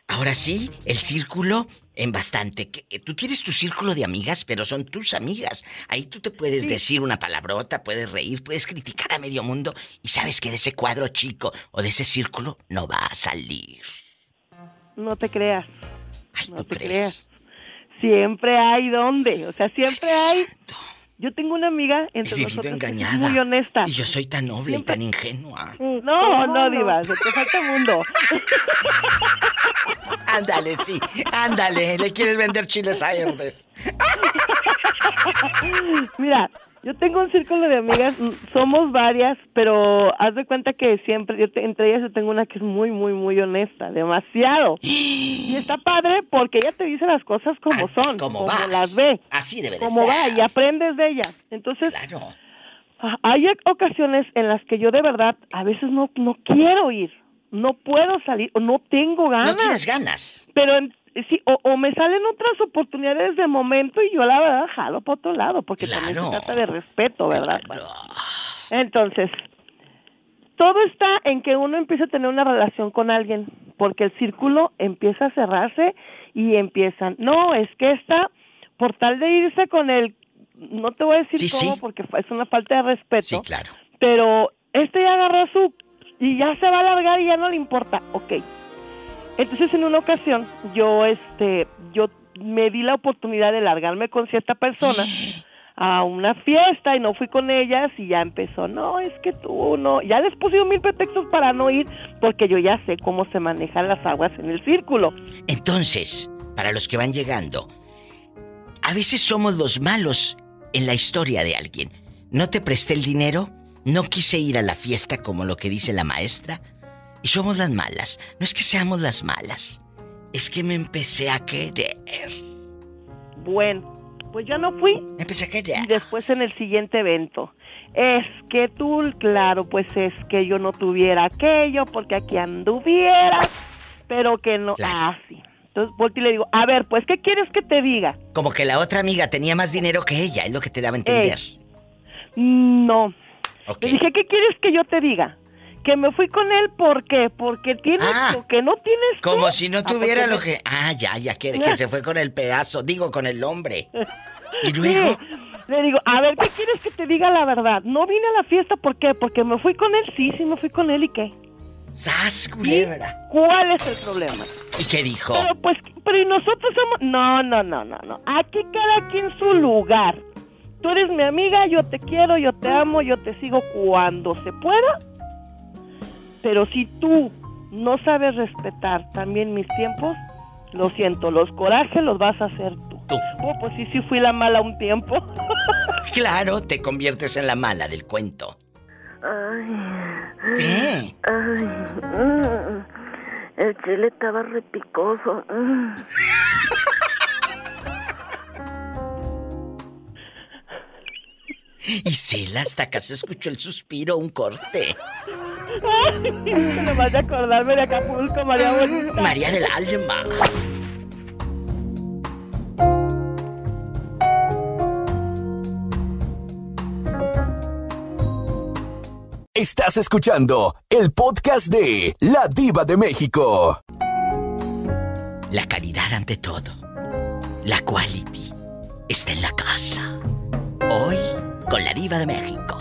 Ahora sí, el círculo en bastante. Que- que Tú tienes tu círculo de amigas, pero son tus amigas. Ahí tú te puedes decir una palabrota, puedes reír, puedes criticar a medio mundo y sabes que de ese cuadro chico o de ese círculo no va a salir. No te creas. no te creas. Siempre hay donde. O sea, siempre hay. Yo tengo una amiga He entre vivido nosotros que es engañada. muy honesta. Y yo soy tan noble y tan ingenua. No, no, Diva, se te falta mundo. Ándale, sí, ándale. Le quieres vender chiles a Hermes. Mira, yo tengo un círculo de amigas, somos varias, pero haz de cuenta que siempre, yo te- entre ellas yo tengo una que es muy, muy, muy honesta, demasiado. Y está padre porque ella te dice las cosas como son, como, vas. las ve, Así debe de como ser. va y aprendes de ella. Entonces, hay ocasiones en las que yo de verdad a veces no, no quiero ir, no puedo salir, o no tengo ganas. No tienes ganas. Pero en- sí, o, o me salen otras oportunidades de momento y yo la verdad jalo por otro lado, porque también se trata de respeto, ¿verdad? Entonces, todo está en que uno empieza a tener una relación con alguien, porque el círculo empieza a cerrarse y empiezan, no, es que esta, por tal de irse con el, no te voy a decir Sí, cómo, sí. porque es una falta de respeto, Sí, claro. pero este ya agarró su y ya se va a alargar y ya no le importa, ok. Entonces en una ocasión yo este yo me di la oportunidad de largarme con cierta persona a una fiesta y no fui con ellas y ya empezó, no, es que tú no, ya les puse mil pretextos para no ir porque yo ya sé cómo se manejan las aguas en el círculo. Entonces, para los que van llegando, a veces somos los malos en la historia de alguien. No te presté el dinero, no quise ir a la fiesta como lo que dice la maestra, y somos las malas. No es que seamos las malas, es que me empecé a querer. Bueno, pues yo no fui. Empecé a querer. Y después en el siguiente evento. es que tú, claro, pues es que yo no tuviera aquello, porque aquí anduviera, pero que no, así. Entonces volteo y le digo, a ver, pues, ¿qué quieres que te diga? Como que la otra amiga tenía más dinero que ella, es lo que te daba a entender. No. Ok. Le dije, ¿qué quieres que yo te diga? Que me fui con él, ¿por qué? Porque tienes lo que no tienes tú. Ah. Como si no Ah, tuviera porque lo que... Ah, ya, ya, que, que se fue con el pedazo, digo, con el hombre. Y luego... Sí. Le digo, a ver, ¿qué quieres que te diga la verdad? No vine a la fiesta, ¿por qué? Porque me fui con él, sí, sí me fui con él, ¿y qué? ¡Sas, culebra! ¿Cuál es el problema? ¿Y qué dijo? Pero pues, pero ¿y nosotros somos... No, no, no, no, no. Aquí cada quien su lugar. Tú eres mi amiga, yo te quiero, yo te amo, yo te sigo cuando se pueda. Pero si tú no sabes respetar también mis tiempos, lo siento, los corajes los vas a hacer tú. Oh, pues sí, sí fui la mala un tiempo. Claro, te conviertes en la mala del cuento. Ay. ¿Qué? Ay. mm, El chile estaba repicoso. mm. Y Cela, hasta acá se escuchó el suspiro, un corte. Ay, a acordarme de Acapulco, María Bonita. María del Alma. Estás escuchando el podcast de La Diva de México. La calidad ante todo. La quality está en la casa. Hoy, con la diva de México.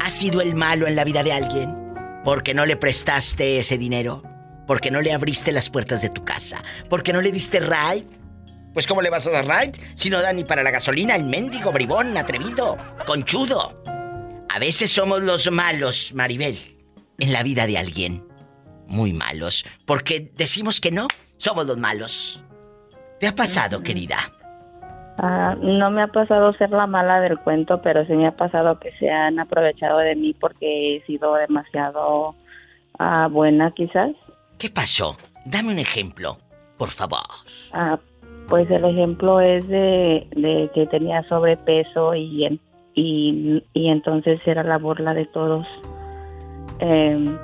¿Has sido el malo en la vida de alguien? ¿Porque no le prestaste ese dinero? ¿Porque no le abriste las puertas de tu casa? ¿Porque no le diste ride? Pues ¿cómo le vas a dar ride si no da ni para la gasolina el mendigo bribón, atrevido, conchudo? A veces somos los malos, Maribel, en la vida de alguien. Muy malos. Porque decimos que no, somos los malos. ¿Te ha pasado, querida? Ah, no me ha pasado ser la mala del cuento, pero sí me ha pasado que se han aprovechado de mí porque he sido demasiado ah, buena, quizás. ¿Qué pasó? Dame un ejemplo, por favor. Ah, pues el ejemplo es de, de que tenía sobrepeso y, y, y entonces era la burla de todos. Em,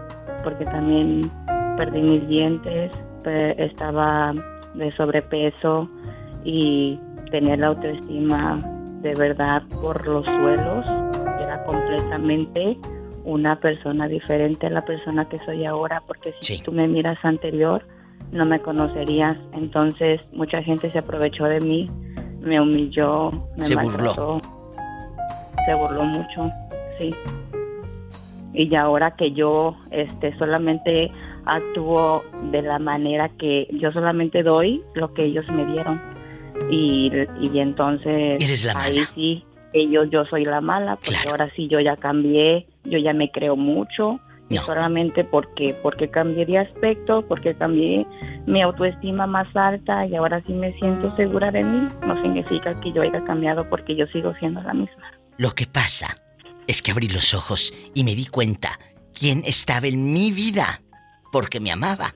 porque también perdí mis dientes, estaba de sobrepeso y tenía la autoestima de verdad por los suelos. Era completamente una persona diferente a la persona que soy ahora, porque si tú me miras anterior, no me conocerías. Entonces, mucha gente se aprovechó de mí, me humilló, me Se maltrató. Se burló mucho, sí. Y ahora que yo este solamente actúo de la manera que yo solamente doy lo que ellos me dieron. Y, y entonces Eres la ahí sí ellos yo soy la mala porque ahora sí yo ya cambié yo ya me creo mucho y solamente porque porque cambié de aspecto porque cambié mi autoestima más alta y ahora sí me siento segura de mí. No significa que yo haya cambiado porque yo sigo siendo la misma. Lo que pasa es que abrí los ojos y me di cuenta quién estaba en mi vida porque me amaba.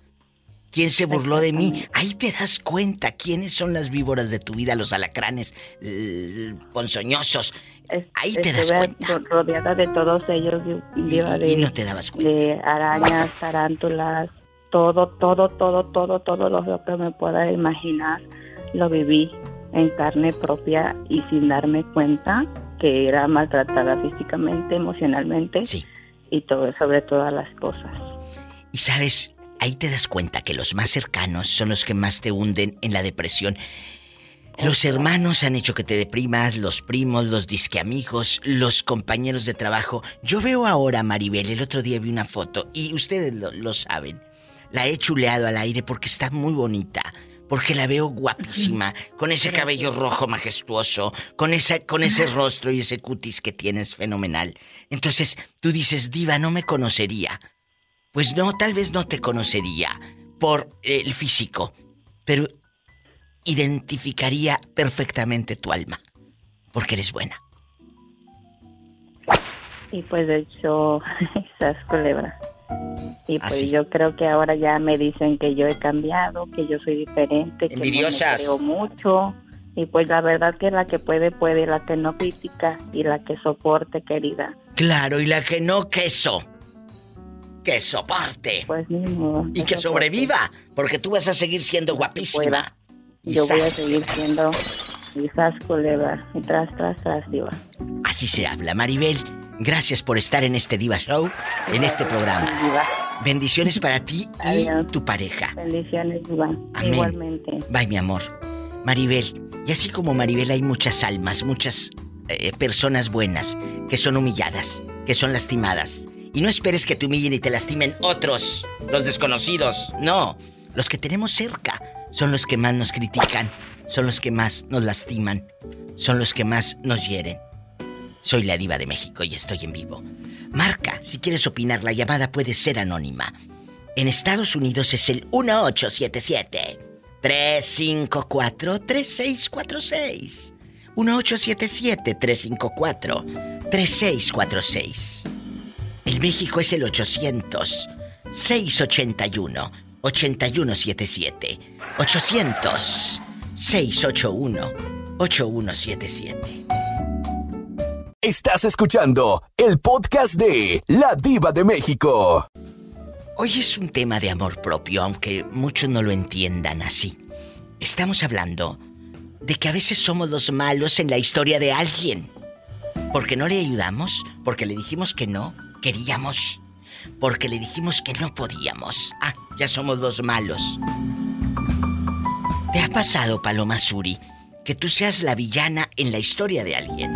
¿Quién se burló de mí? Ahí te das cuenta quiénes son las víboras de tu vida, los alacranes ponzoñosos. Ahí te das cuenta. ro- rodeada de todos ellos diva, de, y no te dabas cuenta. de arañas tarántulas todo todo todo todo todo lo que me pueda imaginar lo viví en carne propia y sin darme cuenta que era maltratada físicamente emocionalmente y todo sobre todas las cosas Y sabes, ahí te das cuenta que los más cercanos son los que más te hunden en la depresión. Los hermanos han hecho que te deprimas, los primos, los disqueamigos, los compañeros de trabajo. Yo veo ahora a Maribel, el otro día vi una foto y ustedes lo, lo saben. La he chuleado al aire porque está muy bonita, porque la veo guapísima, con ese cabello rojo majestuoso, con, esa, con ese rostro y ese cutis que tienes fenomenal. Entonces tú dices, diva, no me conocería. Pues no, tal vez no te conocería por el físico, pero identificaría perfectamente tu alma, porque eres buena. y pues de hecho esas culebras y pues Así. yo creo que ahora ya me dicen que yo he cambiado que yo soy diferente que no me creo mucho Y pues la verdad que la que puede, puede, la que no critica y la que soporte, querida. Claro, y la que no, queso. Que soporte. Pues ni modo. Y que sobreviva, porque tú vas a seguir siendo guapísima. Y Yo voy a seguir siendo quizás culebra. Y tras, tras, tras, diva. Así se habla, Maribel. Gracias por estar en este Diva Show, en este programa. Diva. Bendiciones para ti y tu pareja. Bendiciones, diva. Amén. Igualmente. Bye, mi amor. Maribel. Y así como Maribel hay muchas almas, muchas eh, personas buenas que son humilladas, que son lastimadas. Y no esperes que te humillen y te lastimen otros, los desconocidos. No, los que tenemos cerca son los que más nos critican, son los que más nos lastiman, son los que más nos hieren. Soy la diva de México y estoy en vivo. Marca, si quieres opinar, la llamada puede ser anónima. En Estados Unidos es el 1877 354 3646. 1877 354 3646. El México es el 800 681 8177. 800 681 8177. Estás escuchando el podcast de La Diva de México. Hoy es un tema de amor propio, aunque muchos no lo entiendan así. Estamos hablando de que a veces somos los malos en la historia de alguien. Porque no le ayudamos, porque le dijimos que no queríamos, porque le dijimos que no podíamos. Ah, ya somos los malos. ¿Te ha pasado, Paloma Suri, que tú seas la villana en la historia de alguien?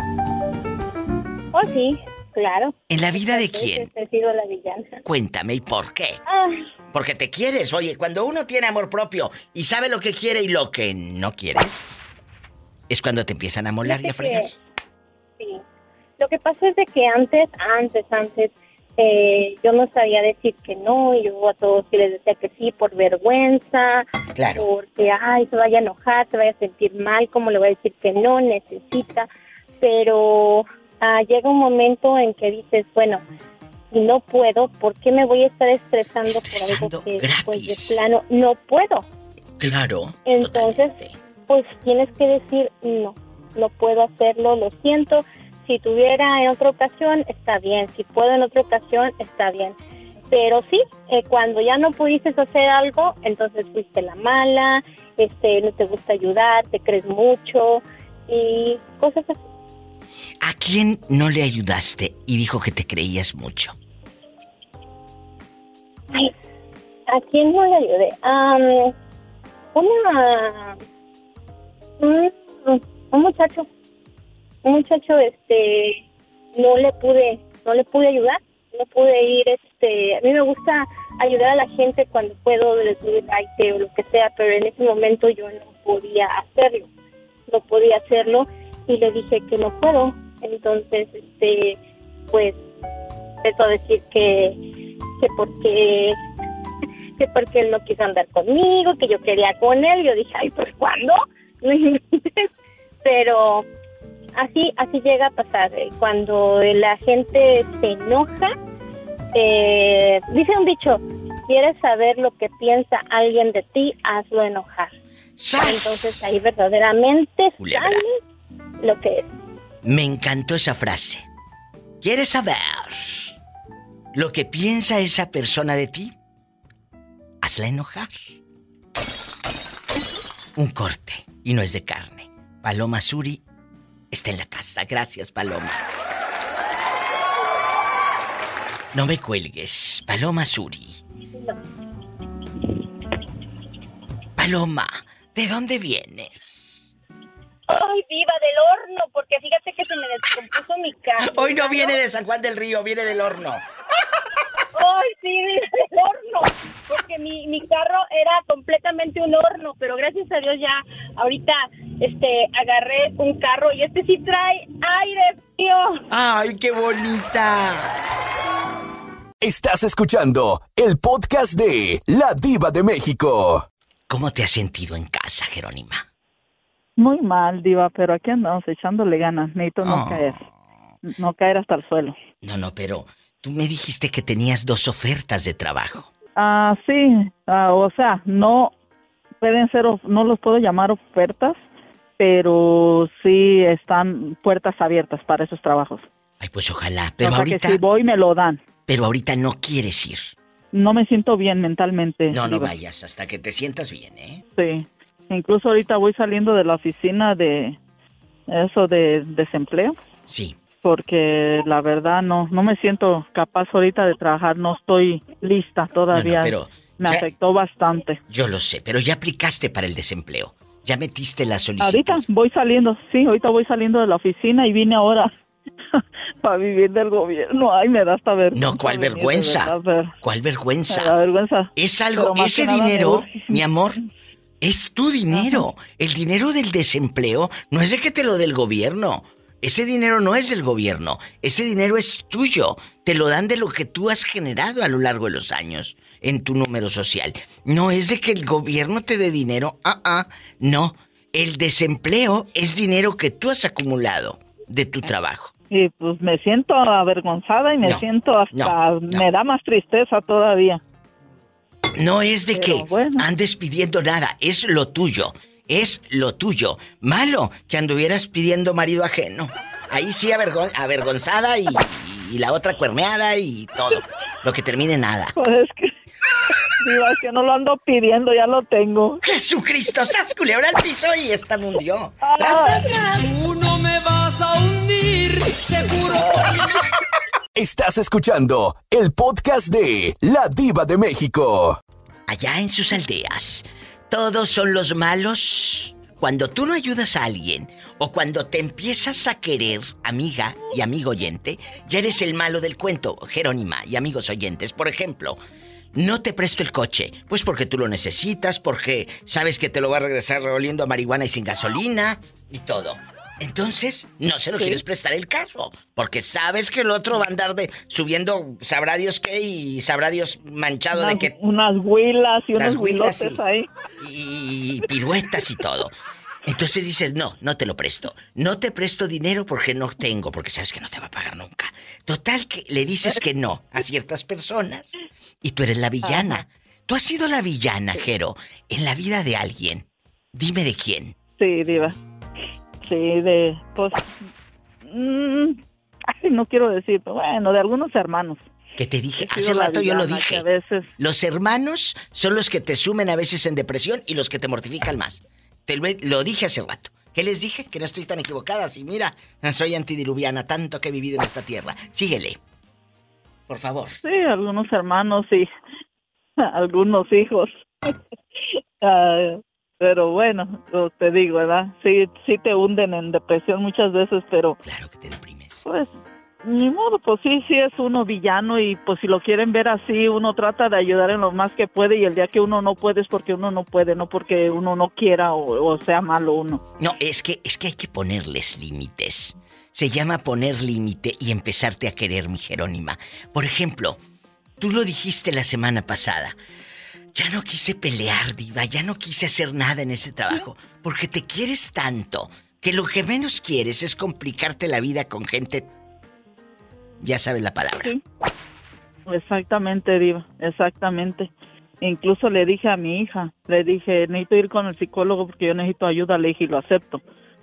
Oh, sí, claro. ¿En la vida de quién? He sido la villana. Cuéntame, ¿y por qué? Ah, Porque te quieres, oye, cuando uno tiene amor propio y sabe lo que quiere y lo que no quieres, es cuando te empiezan a molar y a fregar. que-. Lo que pasa es de que antes, antes, antes, eh, yo no sabía decir que no, y yo a todos sí les decía que sí por vergüenza, Claro. porque, ay, se vaya a enojar, se vaya a sentir mal, ¿cómo le voy a decir que no? Necesita, pero ah, llega un momento en que dices, bueno, si no puedo, ¿por qué me voy a estar estresando, por algo que, pues, de plano, no puedo? Claro. Entonces, pues tienes que decir, no, no puedo hacerlo, lo siento. Si tuviera en otra ocasión, está bien. Si puedo en otra ocasión, está bien. Pero sí, eh, cuando ya no pudiste hacer algo, entonces fuiste la mala, este, no te gusta ayudar, te crees mucho y cosas así. ¿A quién no le ayudaste y dijo que te creías mucho? Ay, ¿A quién no le ayudé? Am, una... Un, un muchacho. Un muchacho, este... No le pude... No le pude ayudar. No pude ir, este... A mí me gusta ayudar a la gente cuando puedo, doy like o lo que sea, pero en ese momento yo no podía hacerlo. No podía hacerlo y le dije que no puedo. Entonces, este... Pues... Empezó a decir que... Que porque que porque él no quiso andar conmigo, que yo quería con él. Yo dije, ay, pues ¿cuándo? Pero así así llega a pasar. eh, Cuando la gente se enoja, eh, dice un dicho, quieres saber lo que piensa alguien de ti, hazlo enojar. Entonces ahí verdaderamente Culebra. sale lo que es. Me encantó esa frase. ¿Quieres saber lo que piensa esa persona de ti? Hazla enojar. Un corte y no es de carne. Paloma Suri está en la casa. Gracias, Paloma. No me cuelgues, Paloma Suri. Paloma, ¿de dónde vienes? Ay, viva del horno, porque fíjate que se me descompuso mi carro. Hoy no viene de San Juan del Río, viene del horno. Ay, sí, del horno. Porque mi, mi carro era completamente un horno, pero gracias a Dios ya ahorita este agarré un carro y este sí trae aire frío. ¡Ay, qué bonita! Estás escuchando el podcast de La Diva de México. ¿Cómo te has sentido en casa, Jerónima? Muy mal, Diva, pero aquí andamos echándole ganas. Necesito no Oh. caer. No caer hasta el suelo. No, no, pero tú me dijiste que tenías dos ofertas de trabajo. Ah, sí. ah, o sea, no pueden ser, no los puedo llamar ofertas, pero sí están puertas abiertas para esos trabajos. Ay, pues ojalá, pero o sea ahorita, que si voy me lo dan. pero ahorita no quieres ir. No me siento bien mentalmente. No, no vayas hasta que te sientas bien, ¿eh? Sí. Incluso ahorita voy saliendo de la oficina de eso de desempleo. Sí. Porque la verdad no no me siento capaz ahorita de trabajar, no estoy lista todavía. pero me ya- afectó bastante. Yo lo sé, pero ya aplicaste para el desempleo. Ya metiste la solicitud. Ahorita voy saliendo, sí, ahorita voy saliendo de la oficina y vine ahora para vivir del gobierno. Ay, me da hasta vergüenza. No, ¿cuál vergüenza? verdad. ¿Cuál vergüenza? Me da vergüenza. Es algo, ese dinero, mi amor, es tu dinero. El dinero del desempleo no es de que te lo dé el gobierno. Ese dinero no es del gobierno. Ese dinero es tuyo. Te lo dan de lo que tú has generado a lo largo de los años en tu número social. No es de que el gobierno te dé dinero. Ah, ah. No. El desempleo es dinero que tú has acumulado de tu trabajo. Y pues me siento avergonzada y me No, siento hasta, me da más tristeza todavía. No es de Pero que andes pidiendo nada, es lo tuyo, es lo tuyo. Malo que anduvieras pidiendo marido ajeno. Ahí sí avergon- avergonzada y, y la otra cuerneada y todo. Lo que termine nada. Pues es que, digo, es que no lo ando pidiendo, ya lo tengo. Jesucristo, sas culebra al piso y esta me hundió. Tú no me vas a hundir, seguro. Estás escuchando el podcast de La Diva de México. Allá en sus aldeas, todos son los malos. Cuando tú no ayudas a alguien o cuando te empiezas a querer, amiga y amigo oyente, ya eres el malo del cuento, Jerónima y amigos oyentes. Por ejemplo, no te presto el coche, pues porque tú lo necesitas, porque sabes que te lo va a regresar oliendo a marihuana y sin gasolina y todo. Entonces, no se lo quieres prestar el carro, porque sabes que el otro va a andar de subiendo sabrá Dios qué y sabrá Dios manchado Unas, de que unas huilas y unos huilas, sí. ahí. y piruetas y todo. Entonces dices, no, no te lo presto. No te presto dinero porque no tengo, porque sabes que no te va a pagar nunca. Total que le dices que no a ciertas personas y tú eres la villana. Tú has sido la villana, Jero, en la vida de alguien. Dime de quién. Sí, diva. Sí, de, pues, mm, ay, no quiero decir, pero bueno, de algunos hermanos. Que te dije, He hace rato yo lo dije. a veces- Los hermanos son los que te sumen a veces en depresión y los que te mortifican más. Te lo, lo dije hace rato. ¿Qué les dije? Que no estoy tan equivocada. Si mira, soy antidiluviana, tanto que he vivido en esta tierra. Síguele. Por favor. Sí, algunos hermanos y algunos hijos. Ah, pero bueno, te digo, ¿verdad? Sí, sí te hunden en depresión muchas veces, pero... Claro que te deprimes. Pues, ni modo, pues sí, sí es uno villano y pues si lo quieren ver así, uno trata de ayudar en lo más que puede y el día que uno no puede es porque uno no puede, no porque uno no quiera o, o sea malo uno. No, es que, es que hay que ponerles límites. Se llama poner límite y empezarte a querer, mi Jerónima. Por ejemplo, tú lo dijiste la semana pasada. Ya no quise pelear, diva, ya no quise hacer nada en ese trabajo, porque te quieres tanto que lo que menos quieres es complicarte la vida con gente... Ya sabes la palabra. Exactamente, Diva, exactamente. Incluso le dije a mi hija, le dije, necesito ir con el psicólogo porque yo necesito ayuda, le dije, y lo acepto.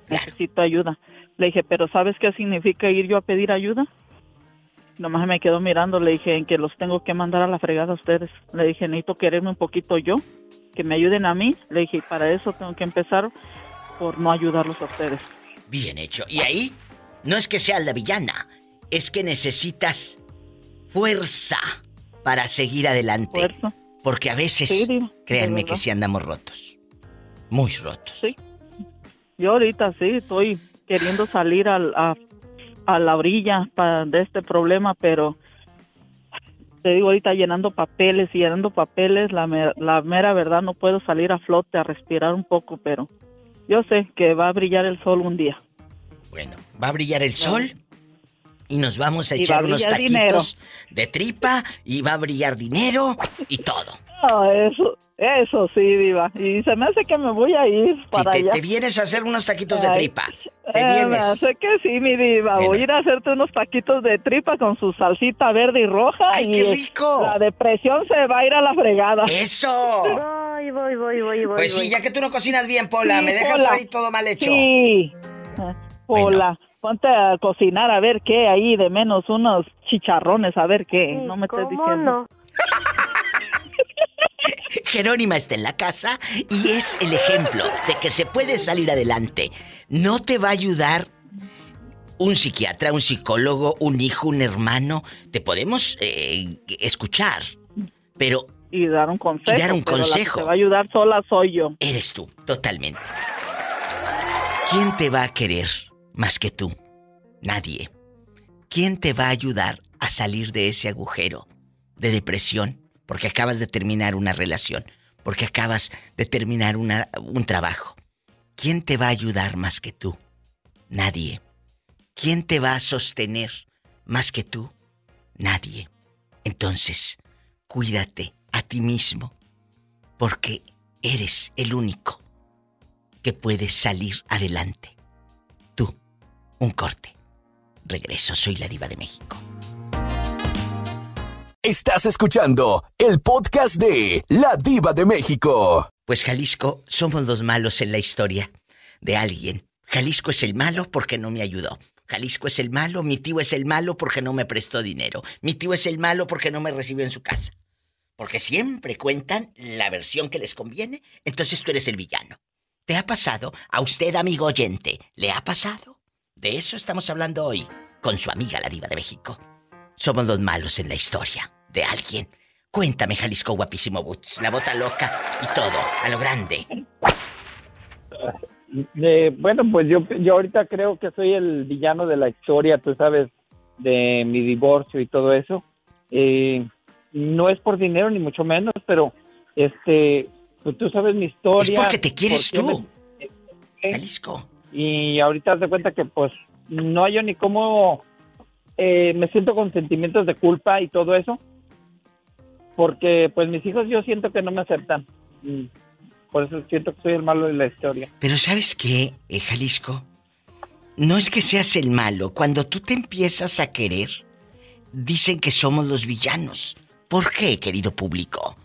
Necesito ayuda. Le dije, pero ¿sabes qué significa ir yo a pedir ayuda? Nomás me quedó mirando, le dije, en que los tengo que mandar a la fregada a ustedes. Le dije, necesito quererme un poquito yo, que me ayuden a mí. Le dije, para eso tengo que empezar por no ayudarlos a ustedes. Bien hecho. Y ahí, no es que seas la villana, es que necesitas fuerza para seguir adelante. Porque a veces, Sí, créanme que sí andamos rotos. Muy rotos. Sí. Yo ahorita sí estoy queriendo salir al- a, a la orilla pa- de este problema, pero te digo ahorita llenando papeles y llenando papeles, la, mer- la mera verdad no puedo salir a flote a respirar un poco, pero yo sé que va a brillar el sol un día. Bueno, va a brillar el sol y nos vamos a Y va echar a unos taquitos de tripa y va a brillar dinero y todo. Ah, eso, eso sí, Diva. Y se me hace que me voy a ir para te, allá. te vienes a hacer unos taquitos de tripa, te Eh, vienes. sé que sí, mi diva. Voy a ir a hacerte unos taquitos de tripa con su salsita verde y roja. ¡Ay, y qué rico! La depresión se va a ir a la fregada. ¡Eso! Voy, voy, voy, voy, voy. Pues sí, ya que tú no cocinas bien, Pola, Sí, me dejas Pola. ahí todo mal hecho. Sí. Hola. Ponte a cocinar a ver qué ahí de menos unos chicharrones a ver qué. No me estés ¿Cómo diciendo. no? Jerónima está en la casa y es el ejemplo de que se puede salir adelante. No te va a ayudar un psiquiatra, un psicólogo, un hijo, un hermano. Te podemos eh, escuchar, pero Y dar un consejo. Y dar un pero la que consejo. te va a ayudar sola soy yo. eres tú, totalmente. ¿Quién te va a querer más que tú? Nadie. ¿Quién te va a ayudar a salir de ese agujero de depresión? Porque acabas de terminar una relación, porque acabas de terminar una- un trabajo. ¿Quién te va a ayudar más que tú? Nadie. ¿Quién te va a sostener más que tú? Nadie. Entonces, cuídate a ti mismo, porque eres el único que puede salir adelante. Tú, un corte. Regreso, soy la diva de México. Estás escuchando el podcast de La Diva de México. Pues Jalisco, somos los malos en la historia de alguien. Jalisco es el malo porque no me ayudó. Jalisco es el malo, mi tío es el malo porque no me prestó dinero. Mi tío es el malo porque no me recibió en su casa. Porque siempre cuentan la versión que les conviene, entonces tú eres el villano. ¿Te ha pasado? A usted, amigo oyente, ¿le ha pasado? De eso estamos hablando hoy, con su amiga la diva de México. Somos los malos en la historia de alguien. Cuéntame, Jalisco guapísimo Boots, la bota loca y todo, a lo grande. Eh, bueno, pues yo, yo ahorita creo que soy el villano de la historia, tú sabes, de mi divorcio y todo eso. Eh, no es por dinero ni mucho menos, pero este, pues tú sabes mi historia. Es porque te quieres por qué tú. me- Jalisco. Y ahorita te cuenta que pues no hay yo ni cómo eh, me siento con sentimientos de culpa y todo eso. Porque pues mis hijos yo siento que no me aceptan. Mm, Por eso siento que soy el malo de la historia. Pero ¿sabes qué, eh, Jalisco? No es que seas el malo. Cuando tú te empiezas a querer, dicen que somos los villanos. ¿Por qué, querido público?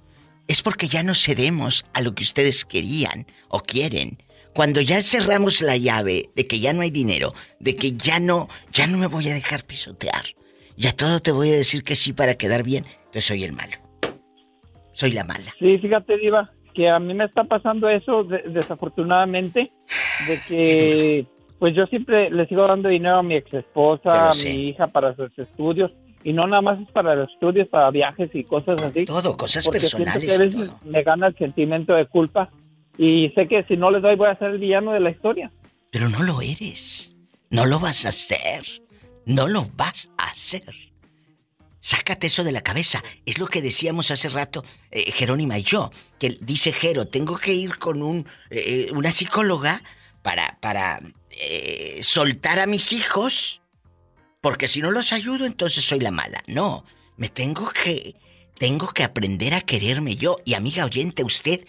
Es porque ya no cedemos a lo que ustedes querían o quieren. Cuando ya cerramos la llave de que ya no hay dinero, de que ya no, ya no me voy a dejar pisotear. Y a todo te voy a decir que sí para quedar bien, entonces soy el malo. Soy la mala. Sí, fíjate, Diva, que a mí me está pasando eso de- desafortunadamente, de que pues yo siempre le sigo dando dinero a mi ex esposa, a mi hija para sus estudios, y no nada más es para los estudios, para viajes y cosas así. Todo, cosas porque siento personales que a veces me gana el sentimiento de culpa y sé que si no les doy voy a ser el villano de la historia. Pero no lo eres. No lo vas a hacer. No lo vas a hacer. Sácate eso de la cabeza. Es lo que decíamos hace rato eh, Jerónima y yo. Que dice Jero, tengo que ir con un, eh, una psicóloga para, para eh, soltar a mis hijos. Porque si no los ayudo, entonces soy la mala. No, me tengo que... Tengo que aprender a quererme yo. Y amiga oyente, usted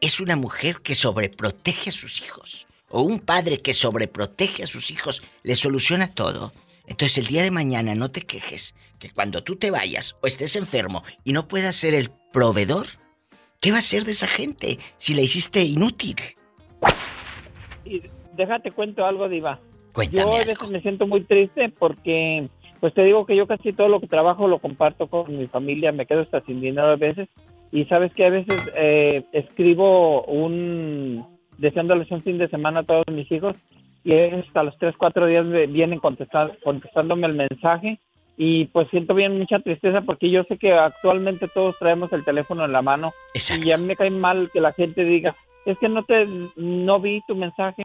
es una mujer que sobreprotege a sus hijos. O un padre que sobreprotege a sus hijos. Le soluciona todo. Entonces el día de mañana no te quejes que cuando tú te vayas o estés enfermo y no puedas ser el proveedor, ¿qué va a ser de esa gente si la hiciste inútil? Y déjate cuento algo, Diva. Cuéntame yo a algo. veces me siento muy triste porque, pues te digo que yo casi todo lo que trabajo lo comparto con mi familia, me quedo hasta sin dinero a veces. Y sabes que a veces eh, escribo un deseándoles un fin de semana a todos mis hijos y hasta los 3, 4 días vienen contestar, contestándome el mensaje y pues siento bien mucha tristeza porque yo sé que actualmente todos traemos el teléfono en la mano y a mí me cae mal que la gente diga es que no te no vi tu mensaje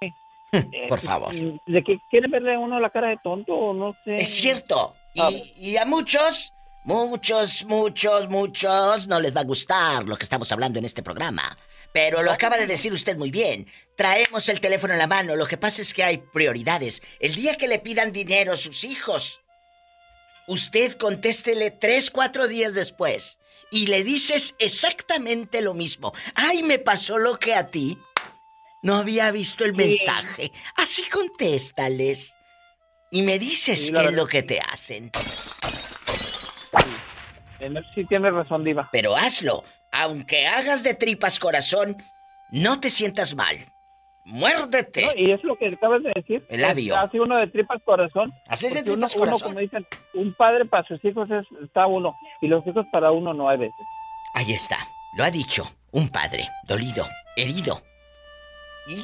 Eh, Por favor. de que quiere verle a uno la cara de tonto o no sé. Es cierto. Y, y a muchos, muchos, muchos, muchos no les va a gustar lo que estamos hablando en este programa. Pero lo acaba de decir usted muy bien. Traemos el teléfono en la mano. Lo que pasa es que hay prioridades. El día que le pidan dinero a sus hijos, usted contéstele tres, cuatro días después. Y le dices exactamente lo mismo. Ay, me pasó lo que a ti. No había visto el Sí. mensaje. Así contéstales. Y me dices Sí, qué es lo que te hacen. En eso sí tienes razón, Diva. Pero hazlo. Aunque hagas de tripas corazón, no te sientas mal. Muérdete. No, y es lo que acabas de decir. El labio. Hace uno de tripas corazón. Haces de tripas uno, uno, corazón. como dicen, un padre para sus hijos es, está uno. Y los hijos para uno no hay veces. Ahí está. Lo ha dicho. Un padre, dolido, herido. Y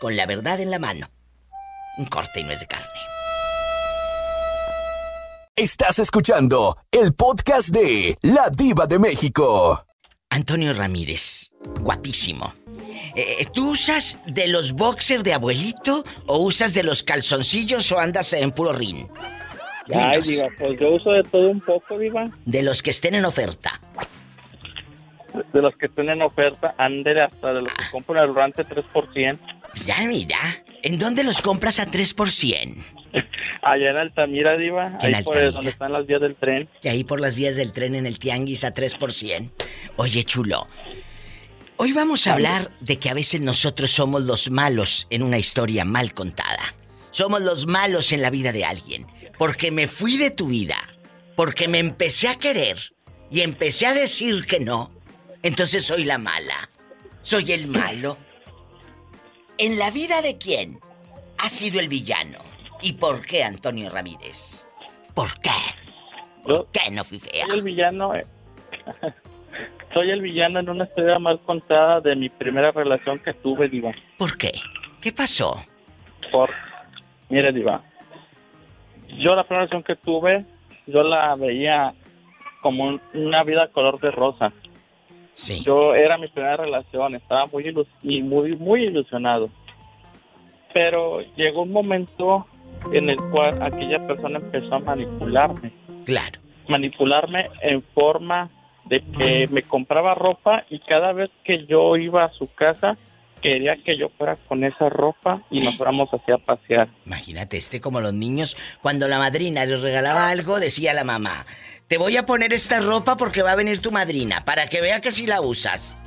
con la verdad en la mano. Un corte y no es de carne. Estás escuchando el podcast de La Diva de México. Antonio Ramírez, guapísimo. Eh, ¿Tú usas de los boxers de abuelito o usas de los calzoncillos o andas en puro rin? Ay. Diva, pues yo uso de todo un poco, Diva. De los que estén en oferta. De los que estén en oferta, ándele hasta de los que compran el rante 3%. Mira, mira. ¿En dónde los compras a 3 por 100? Allá en Altamira, Diva, ahí por donde están las vías del tren. Y ahí por las vías del tren en el tianguis a 3 por 100. Oye, chulo. Hoy vamos a hablar de que a veces nosotros somos los malos en una historia mal contada. Somos los malos en la vida de alguien. Porque me fui de tu vida. Porque me empecé a querer. Y empecé a decir que no. Entonces soy la mala. Soy el malo. ¿En la vida de quién ha sido el villano? ¿Y por qué, Antonio Ramírez? ¿Por qué? ¿Por qué no fui fea? Soy el villano. eh, Soy el villano en una historia mal contada de mi primera relación que tuve, Diva. ¿Por qué? ¿Qué pasó? Por, mire, Diva. Yo la primera relación que tuve, yo la veía como un- una vida color de rosa. Sí. Yo era mi primera relación, estaba muy ilus- y muy muy ilusionado. Pero llegó un momento en el cual aquella persona empezó a manipularme. Claro. Manipularme en forma de que me compraba ropa y cada vez que yo iba a su casa quería que yo fuera con esa ropa y nos fuéramos así a pasear. Imagínate, este como los niños, cuando la madrina les regalaba algo, decía la mamá, te voy a poner esta ropa porque va a venir tu madrina, para que vea que si la usas.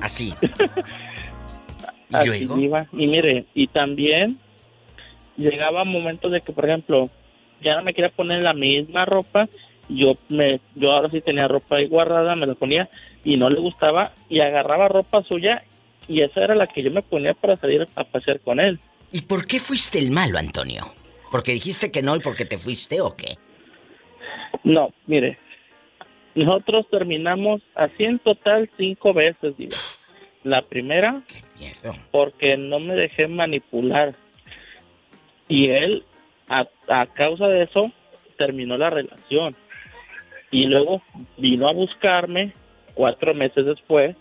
Así. ¿Y Así luego? iba. Y mire, y también llegaba momentos de que, por ejemplo, ya no me quería poner la misma ropa, yo me, yo ahora sí tenía ropa ahí guardada, me la ponía y no le gustaba y agarraba ropa suya y esa era la que yo me ponía para salir a pasear con él. ¿Y por qué fuiste el malo, Antonio? ¿Porque dijiste que no y porque te fuiste o qué? No, mire, nosotros terminamos así en total cinco veces, digo. La primera, porque no me dejé manipular. Y él, a, a causa de eso, terminó la relación. Y luego vino a buscarme cuatro meses después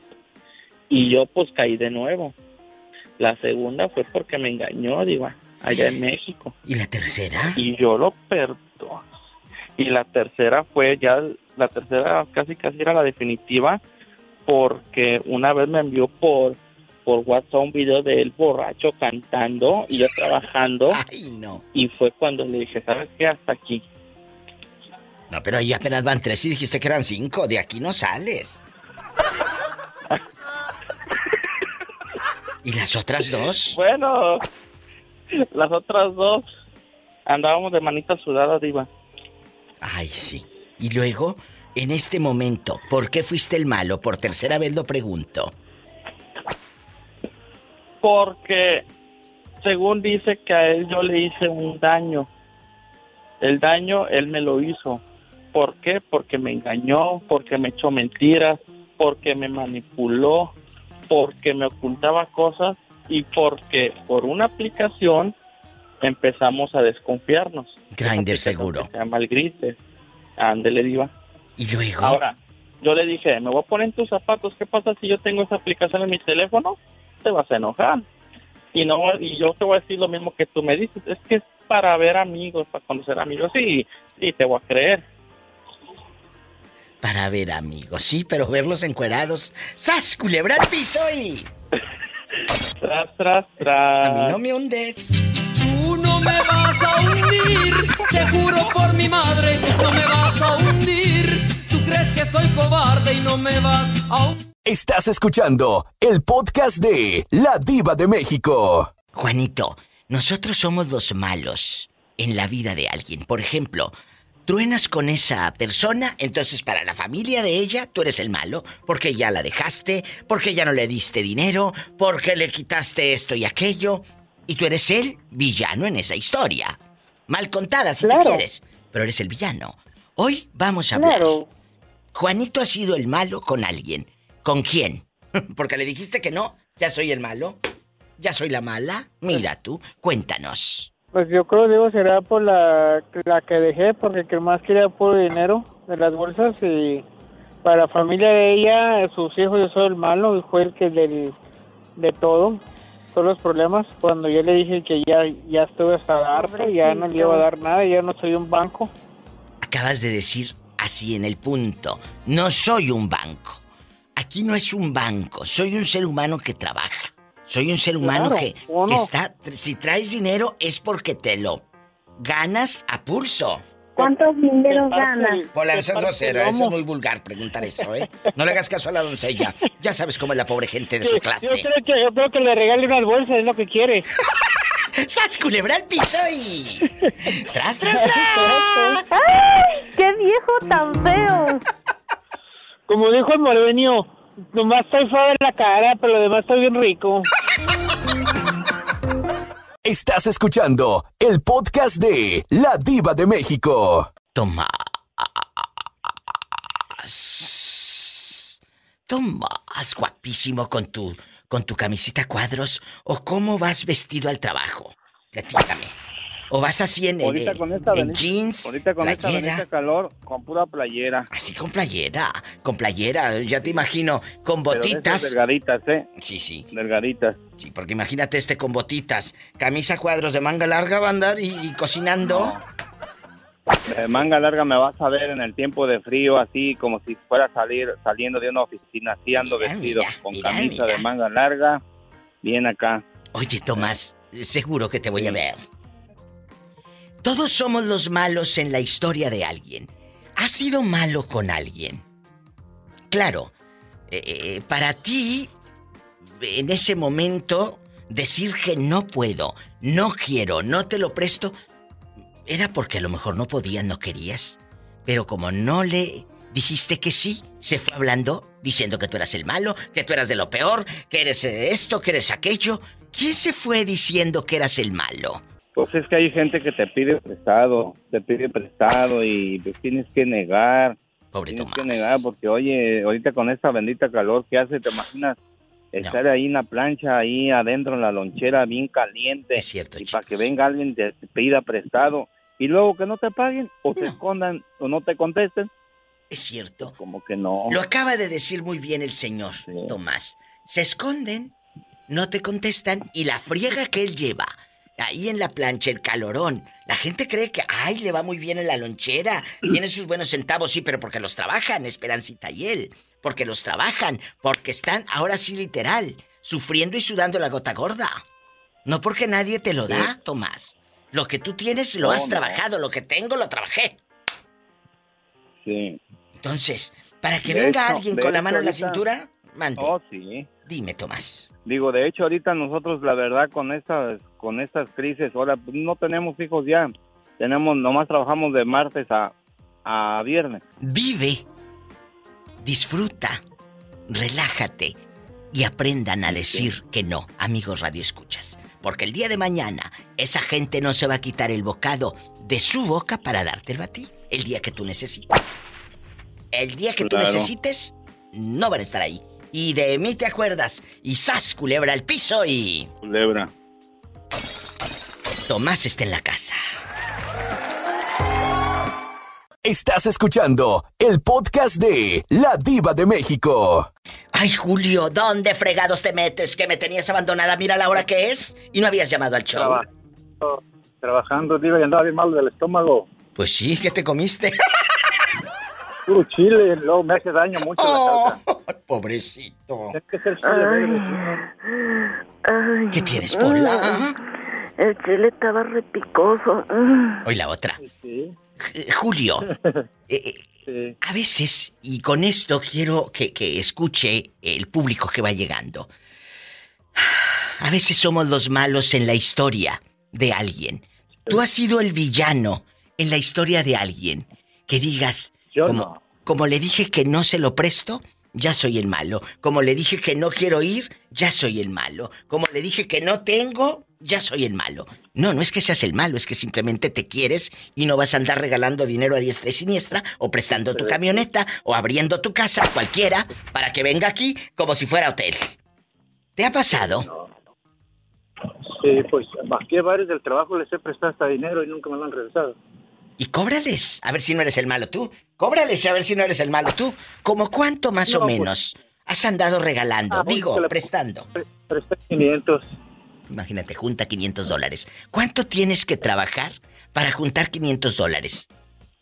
y yo pues caí de nuevo. La segunda fue porque me engañó, digo, allá en México. ¿Y la tercera? Y yo lo perdono. Y la tercera fue ya, la tercera casi casi era la definitiva, porque una vez me envió por por WhatsApp un video de él borracho cantando y yo trabajando. Ay, no. Y fue cuando le dije, ¿sabes qué? Hasta aquí. No, pero ahí apenas van tres y dijiste que eran cinco. De aquí no sales. ¿Y las otras dos? Bueno, las otras dos andábamos de manita sudada, diva. Ay, sí. Y luego, en este momento, ¿por qué fuiste el malo? Por tercera vez lo pregunto. Porque según dice que a él yo le hice un daño. El daño él me lo hizo. ¿Por qué? Porque me engañó, porque me echó mentiras, porque me manipuló, porque me ocultaba cosas y porque por una aplicación empezamos a desconfiarnos. Grinder seguro. Se llama el. Ándele, diva. ¿Y luego? Ahora, yo le dije, me voy a poner en tus zapatos. ¿Qué pasa si yo tengo esa aplicación en mi teléfono? Te vas a enojar. Y no y yo te voy a decir lo mismo que tú me dices. Es que es para ver amigos, para conocer amigos. Sí, sí, te voy a creer. Para ver amigos, sí, pero verlos encuerados. ¡Sas, culebra al piso y... Tras, tras, tras. A mí no me hundes. Tú no me vas a hundir, te juro por mi madre, no me vas a hundir. Tú crees que soy cobarde y no me vas a hundir. Estás escuchando el podcast de La Diva de México. Juanito, nosotros somos los malos en la vida de alguien. Por ejemplo, truenas con esa persona, entonces para la familia de ella tú eres el malo, porque ya la dejaste, porque ya no le diste dinero, porque le quitaste esto y aquello, y tú eres el villano en esa historia. Mal contada si tú quieres, pero eres el villano. Hoy vamos a hablar. Juanito ha sido el malo con alguien. ¿Con quién? Porque le dijiste que no, ya soy el malo, ya soy la mala. Mira tú, cuéntanos. Pues yo creo, digo, será por la, la que dejé, porque que más quería por dinero de las bolsas y para la familia de ella, sus hijos, yo soy el malo y fue el que del, de todo, todos los problemas. Cuando yo le dije que ya, ya estuve hasta darte, ya no le iba a dar nada, ya no soy un banco. Acabas de decir así en el punto, no soy un banco. Aquí no es un banco, soy un ser humano que trabaja. Soy un ser humano Claro, que, está... Si traes dinero es porque te lo ganas a pulso. ¿Cuántos dinero ganas? Hola, eso no sé, eso es muy vulgar preguntar eso, ¿eh? No le hagas caso a la doncella. Ya sabes cómo es la pobre gente de su clase. Yo creo que, yo creo que le regale unas bolsas, es lo que quiere. ¡Sas, culebra al piso y... ¡Tras, tras, tras! ¡Ay! ¡Qué viejo tan feo! Como dijo el morbenio, nomás estoy feo en la cara, pero lo demás estoy bien rico. Estás escuchando el podcast de La Diva de México. Tomás. Tomás, guapísimo con tu, con tu camisita a cuadros. ¿O cómo vas vestido al trabajo? Platícame. ¿O vas así en, en- Ahorita con esta en jeans, ahorita con esta playera? bendita calor, con pura playera. Así con playera, con playera, ya te imagino, con Pero botitas. delgaditas, ¿eh? Sí, sí. Delgaditas. Sí, porque imagínate este con botitas, camisa cuadros de manga larga va a andar y, y cocinando. De manga larga me vas a ver en el tiempo de frío, así como si fuera a salir saliendo de una oficina, así ando vestido, con mira, camisa mira. de manga larga, bien acá. Oye, Tomás, seguro que te voy a ver. Todos somos los malos en la historia de alguien. ¿Has sido malo con alguien? Claro, eh, eh, para ti, en ese momento, decir que no puedo, no quiero, no te lo presto, era porque a lo mejor no podías, no querías. Pero como no le dijiste que sí, se fue hablando, diciendo que tú eras el malo, que tú eras de lo peor, que eres eh, esto, que eres aquello. ¿Quién se fue diciendo que eras el malo? Pues es que hay gente que te pide prestado, te pide prestado y pues tienes que negar. Pobre tienes que negar porque, oye, ahorita con esta bendita calor que hace, ¿te imaginas? Estar ahí en la plancha, ahí adentro en la lonchera, bien caliente. Es cierto, Y para que venga alguien te, te pida prestado y luego que no te paguen o te escondan o no te contesten. Es cierto. Como que no. Lo acaba de decir muy bien el señor Tomás. Se esconden, no te contestan y la friega que él lleva. Ahí en la plancha, el calorón. La gente cree que, ay, le va muy bien en la lonchera. Tiene sus buenos centavos, sí, pero porque los trabajan, Esperancita y él. Porque los trabajan, porque están, ahora sí literal, sufriendo y sudando la gota gorda. No porque nadie te lo da, Tomás. Lo que tú tienes lo has trabajado, lo que tengo lo trabajé. Sí. Entonces, para que venga hecho- alguien con la mano en la cintura, mande. Oh, sí. Dime, Tomás. Digo, de hecho, ahorita nosotros, la verdad, con estas, con estas crisis, ahora pues, no tenemos hijos ya. Tenemos, nomás trabajamos de martes a, a viernes. Vive, disfruta, relájate y aprendan a decir que no, amigos Radio Escuchas. Porque el día de mañana esa gente no se va a quitar el bocado de su boca para dártelo a ti. El día que tú necesites. El día que tú necesites, no van a estar ahí. Y de mí te acuerdas. Y sas, culebra al piso y... Culebra. Tomás está en la casa. Estás escuchando el podcast de La Diva de México. Ay, Julio, ¿dónde fregados te metes? Que me tenías abandonada. Mira la hora que es. Y no habías llamado al show. Traba- Trabajando, digo, y andaba bien mal del estómago. Pues sí, ¿qué te comiste? Puro chile, luego me hace daño mucho la salsa. Pobrecito. Es que es el chile verde. Ay. ¿Qué tienes, Pola? El chile estaba repicoso. Mm. Hoy la otra. Julio, eh, eh, A veces, y con esto quiero que, que escuche el público que va llegando. A veces somos los malos en la historia de alguien. Tú has sido el villano en la historia de alguien. Que digas, como, como le dije que no se lo presto, ya soy el malo. Como le dije que no quiero ir, ya soy el malo. Como le dije que no tengo, ya soy el malo. No, no es que seas el malo, es que simplemente te quieres y no vas a andar regalando dinero a diestra y siniestra, o prestando tu camioneta, o abriendo tu casa, cualquiera, para que venga aquí como si fuera hotel. ¿Te ha pasado? Sí, pues aquí a varios del trabajo les he prestado hasta dinero y nunca me lo han regresado. Y cóbrales, a ver si no eres el malo tú. Cóbrales a ver si no eres el malo tú. ¿Como cuánto más No, o pues- menos has andado regalando? Ah, pues, Digo, que le- prestando. Presté 500. Imagínate, junta 500 dólares. ¿Cuánto tienes que trabajar para juntar 500 dólares?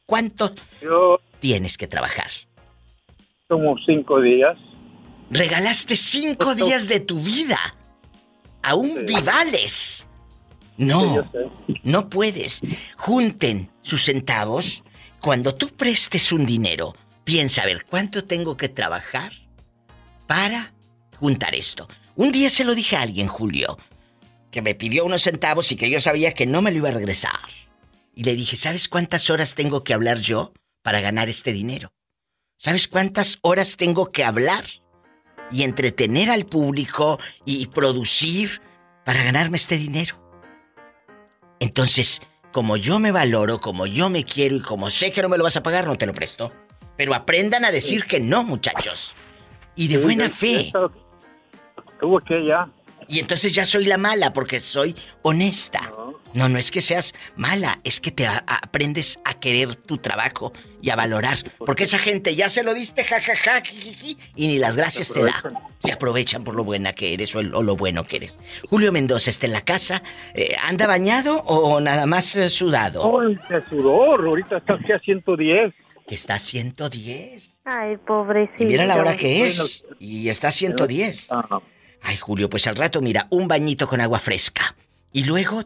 ¿Cuánto Yo tienes que trabajar? como cinco días. Regalaste cinco días de tu vida a un Vivales. No, no puedes. Junten sus centavos. Cuando tú prestes un dinero, piensa a ver cuánto tengo que trabajar para juntar esto. Un día se lo dije a alguien, Julio, que me pidió unos centavos y que yo sabía que no me lo iba a regresar. Y le dije, ¿sabes cuántas horas tengo que hablar yo para ganar este dinero? ¿Sabes cuántas horas tengo que hablar y entretener al público y producir para ganarme este dinero? Entonces, como yo me valoro, como yo me quiero y como sé que no me lo vas a pagar, no te lo presto. Pero aprendan a decir que no, muchachos. Y de Sí, buena yo- fe. Tuvo que ya. Y entonces ya soy la mala porque soy honesta. No, no es que seas mala, es que te a- a- aprendes a querer tu trabajo y a valorar. Porque esa gente ya se lo diste, jajaja, jijiji, y ni las gracias te da. Se aprovechan por lo buena que eres o, el- o lo bueno que eres. Julio Mendoza está en la casa. eh, ¿Anda bañado o nada más eh, sudado? ¡Ay, de sudor! Ahorita está aquí a 110. Que está a 110. Ay, pobrecito. Y mira la hora que es. Y está a 110. Ay, Julio, pues al rato, mira, un bañito con agua fresca. Y luego,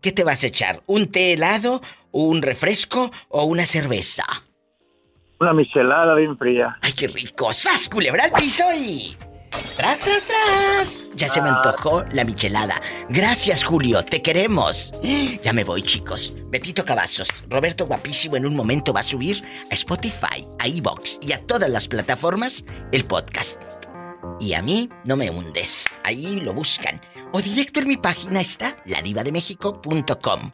¿qué te vas a echar? ¿Un té helado, un refresco o una cerveza? Una michelada bien fría. ¡Ay, qué rico! ¡Sas, culebra al piso y... ¡Tras, tras, tras! Ya se me antojó la michelada. Gracias, Julio, te queremos. Ya me voy, chicos. Betito Cavazos, Roberto Guapísimo en un momento va a subir a Spotify, a Evox y a todas las plataformas el podcast. Y a mí no me hundes. Ahí lo buscan. O directo en mi página está ladivademexico.com.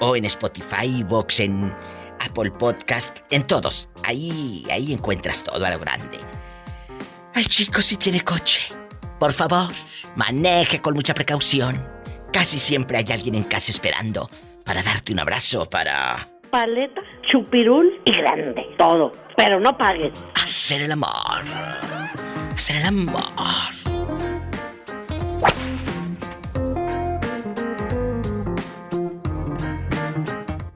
O en Spotify, Evox, en Apple Podcast, en todos. Ahí, ahí encuentras todo a lo grande. Ay, chicos, si tiene coche, por favor, maneje con mucha precaución. Casi siempre hay alguien en casa esperando para darte un abrazo, para Paleta, chupirul y grande. Todo. Pero no pagues. hacer el amor. Hacer el amor.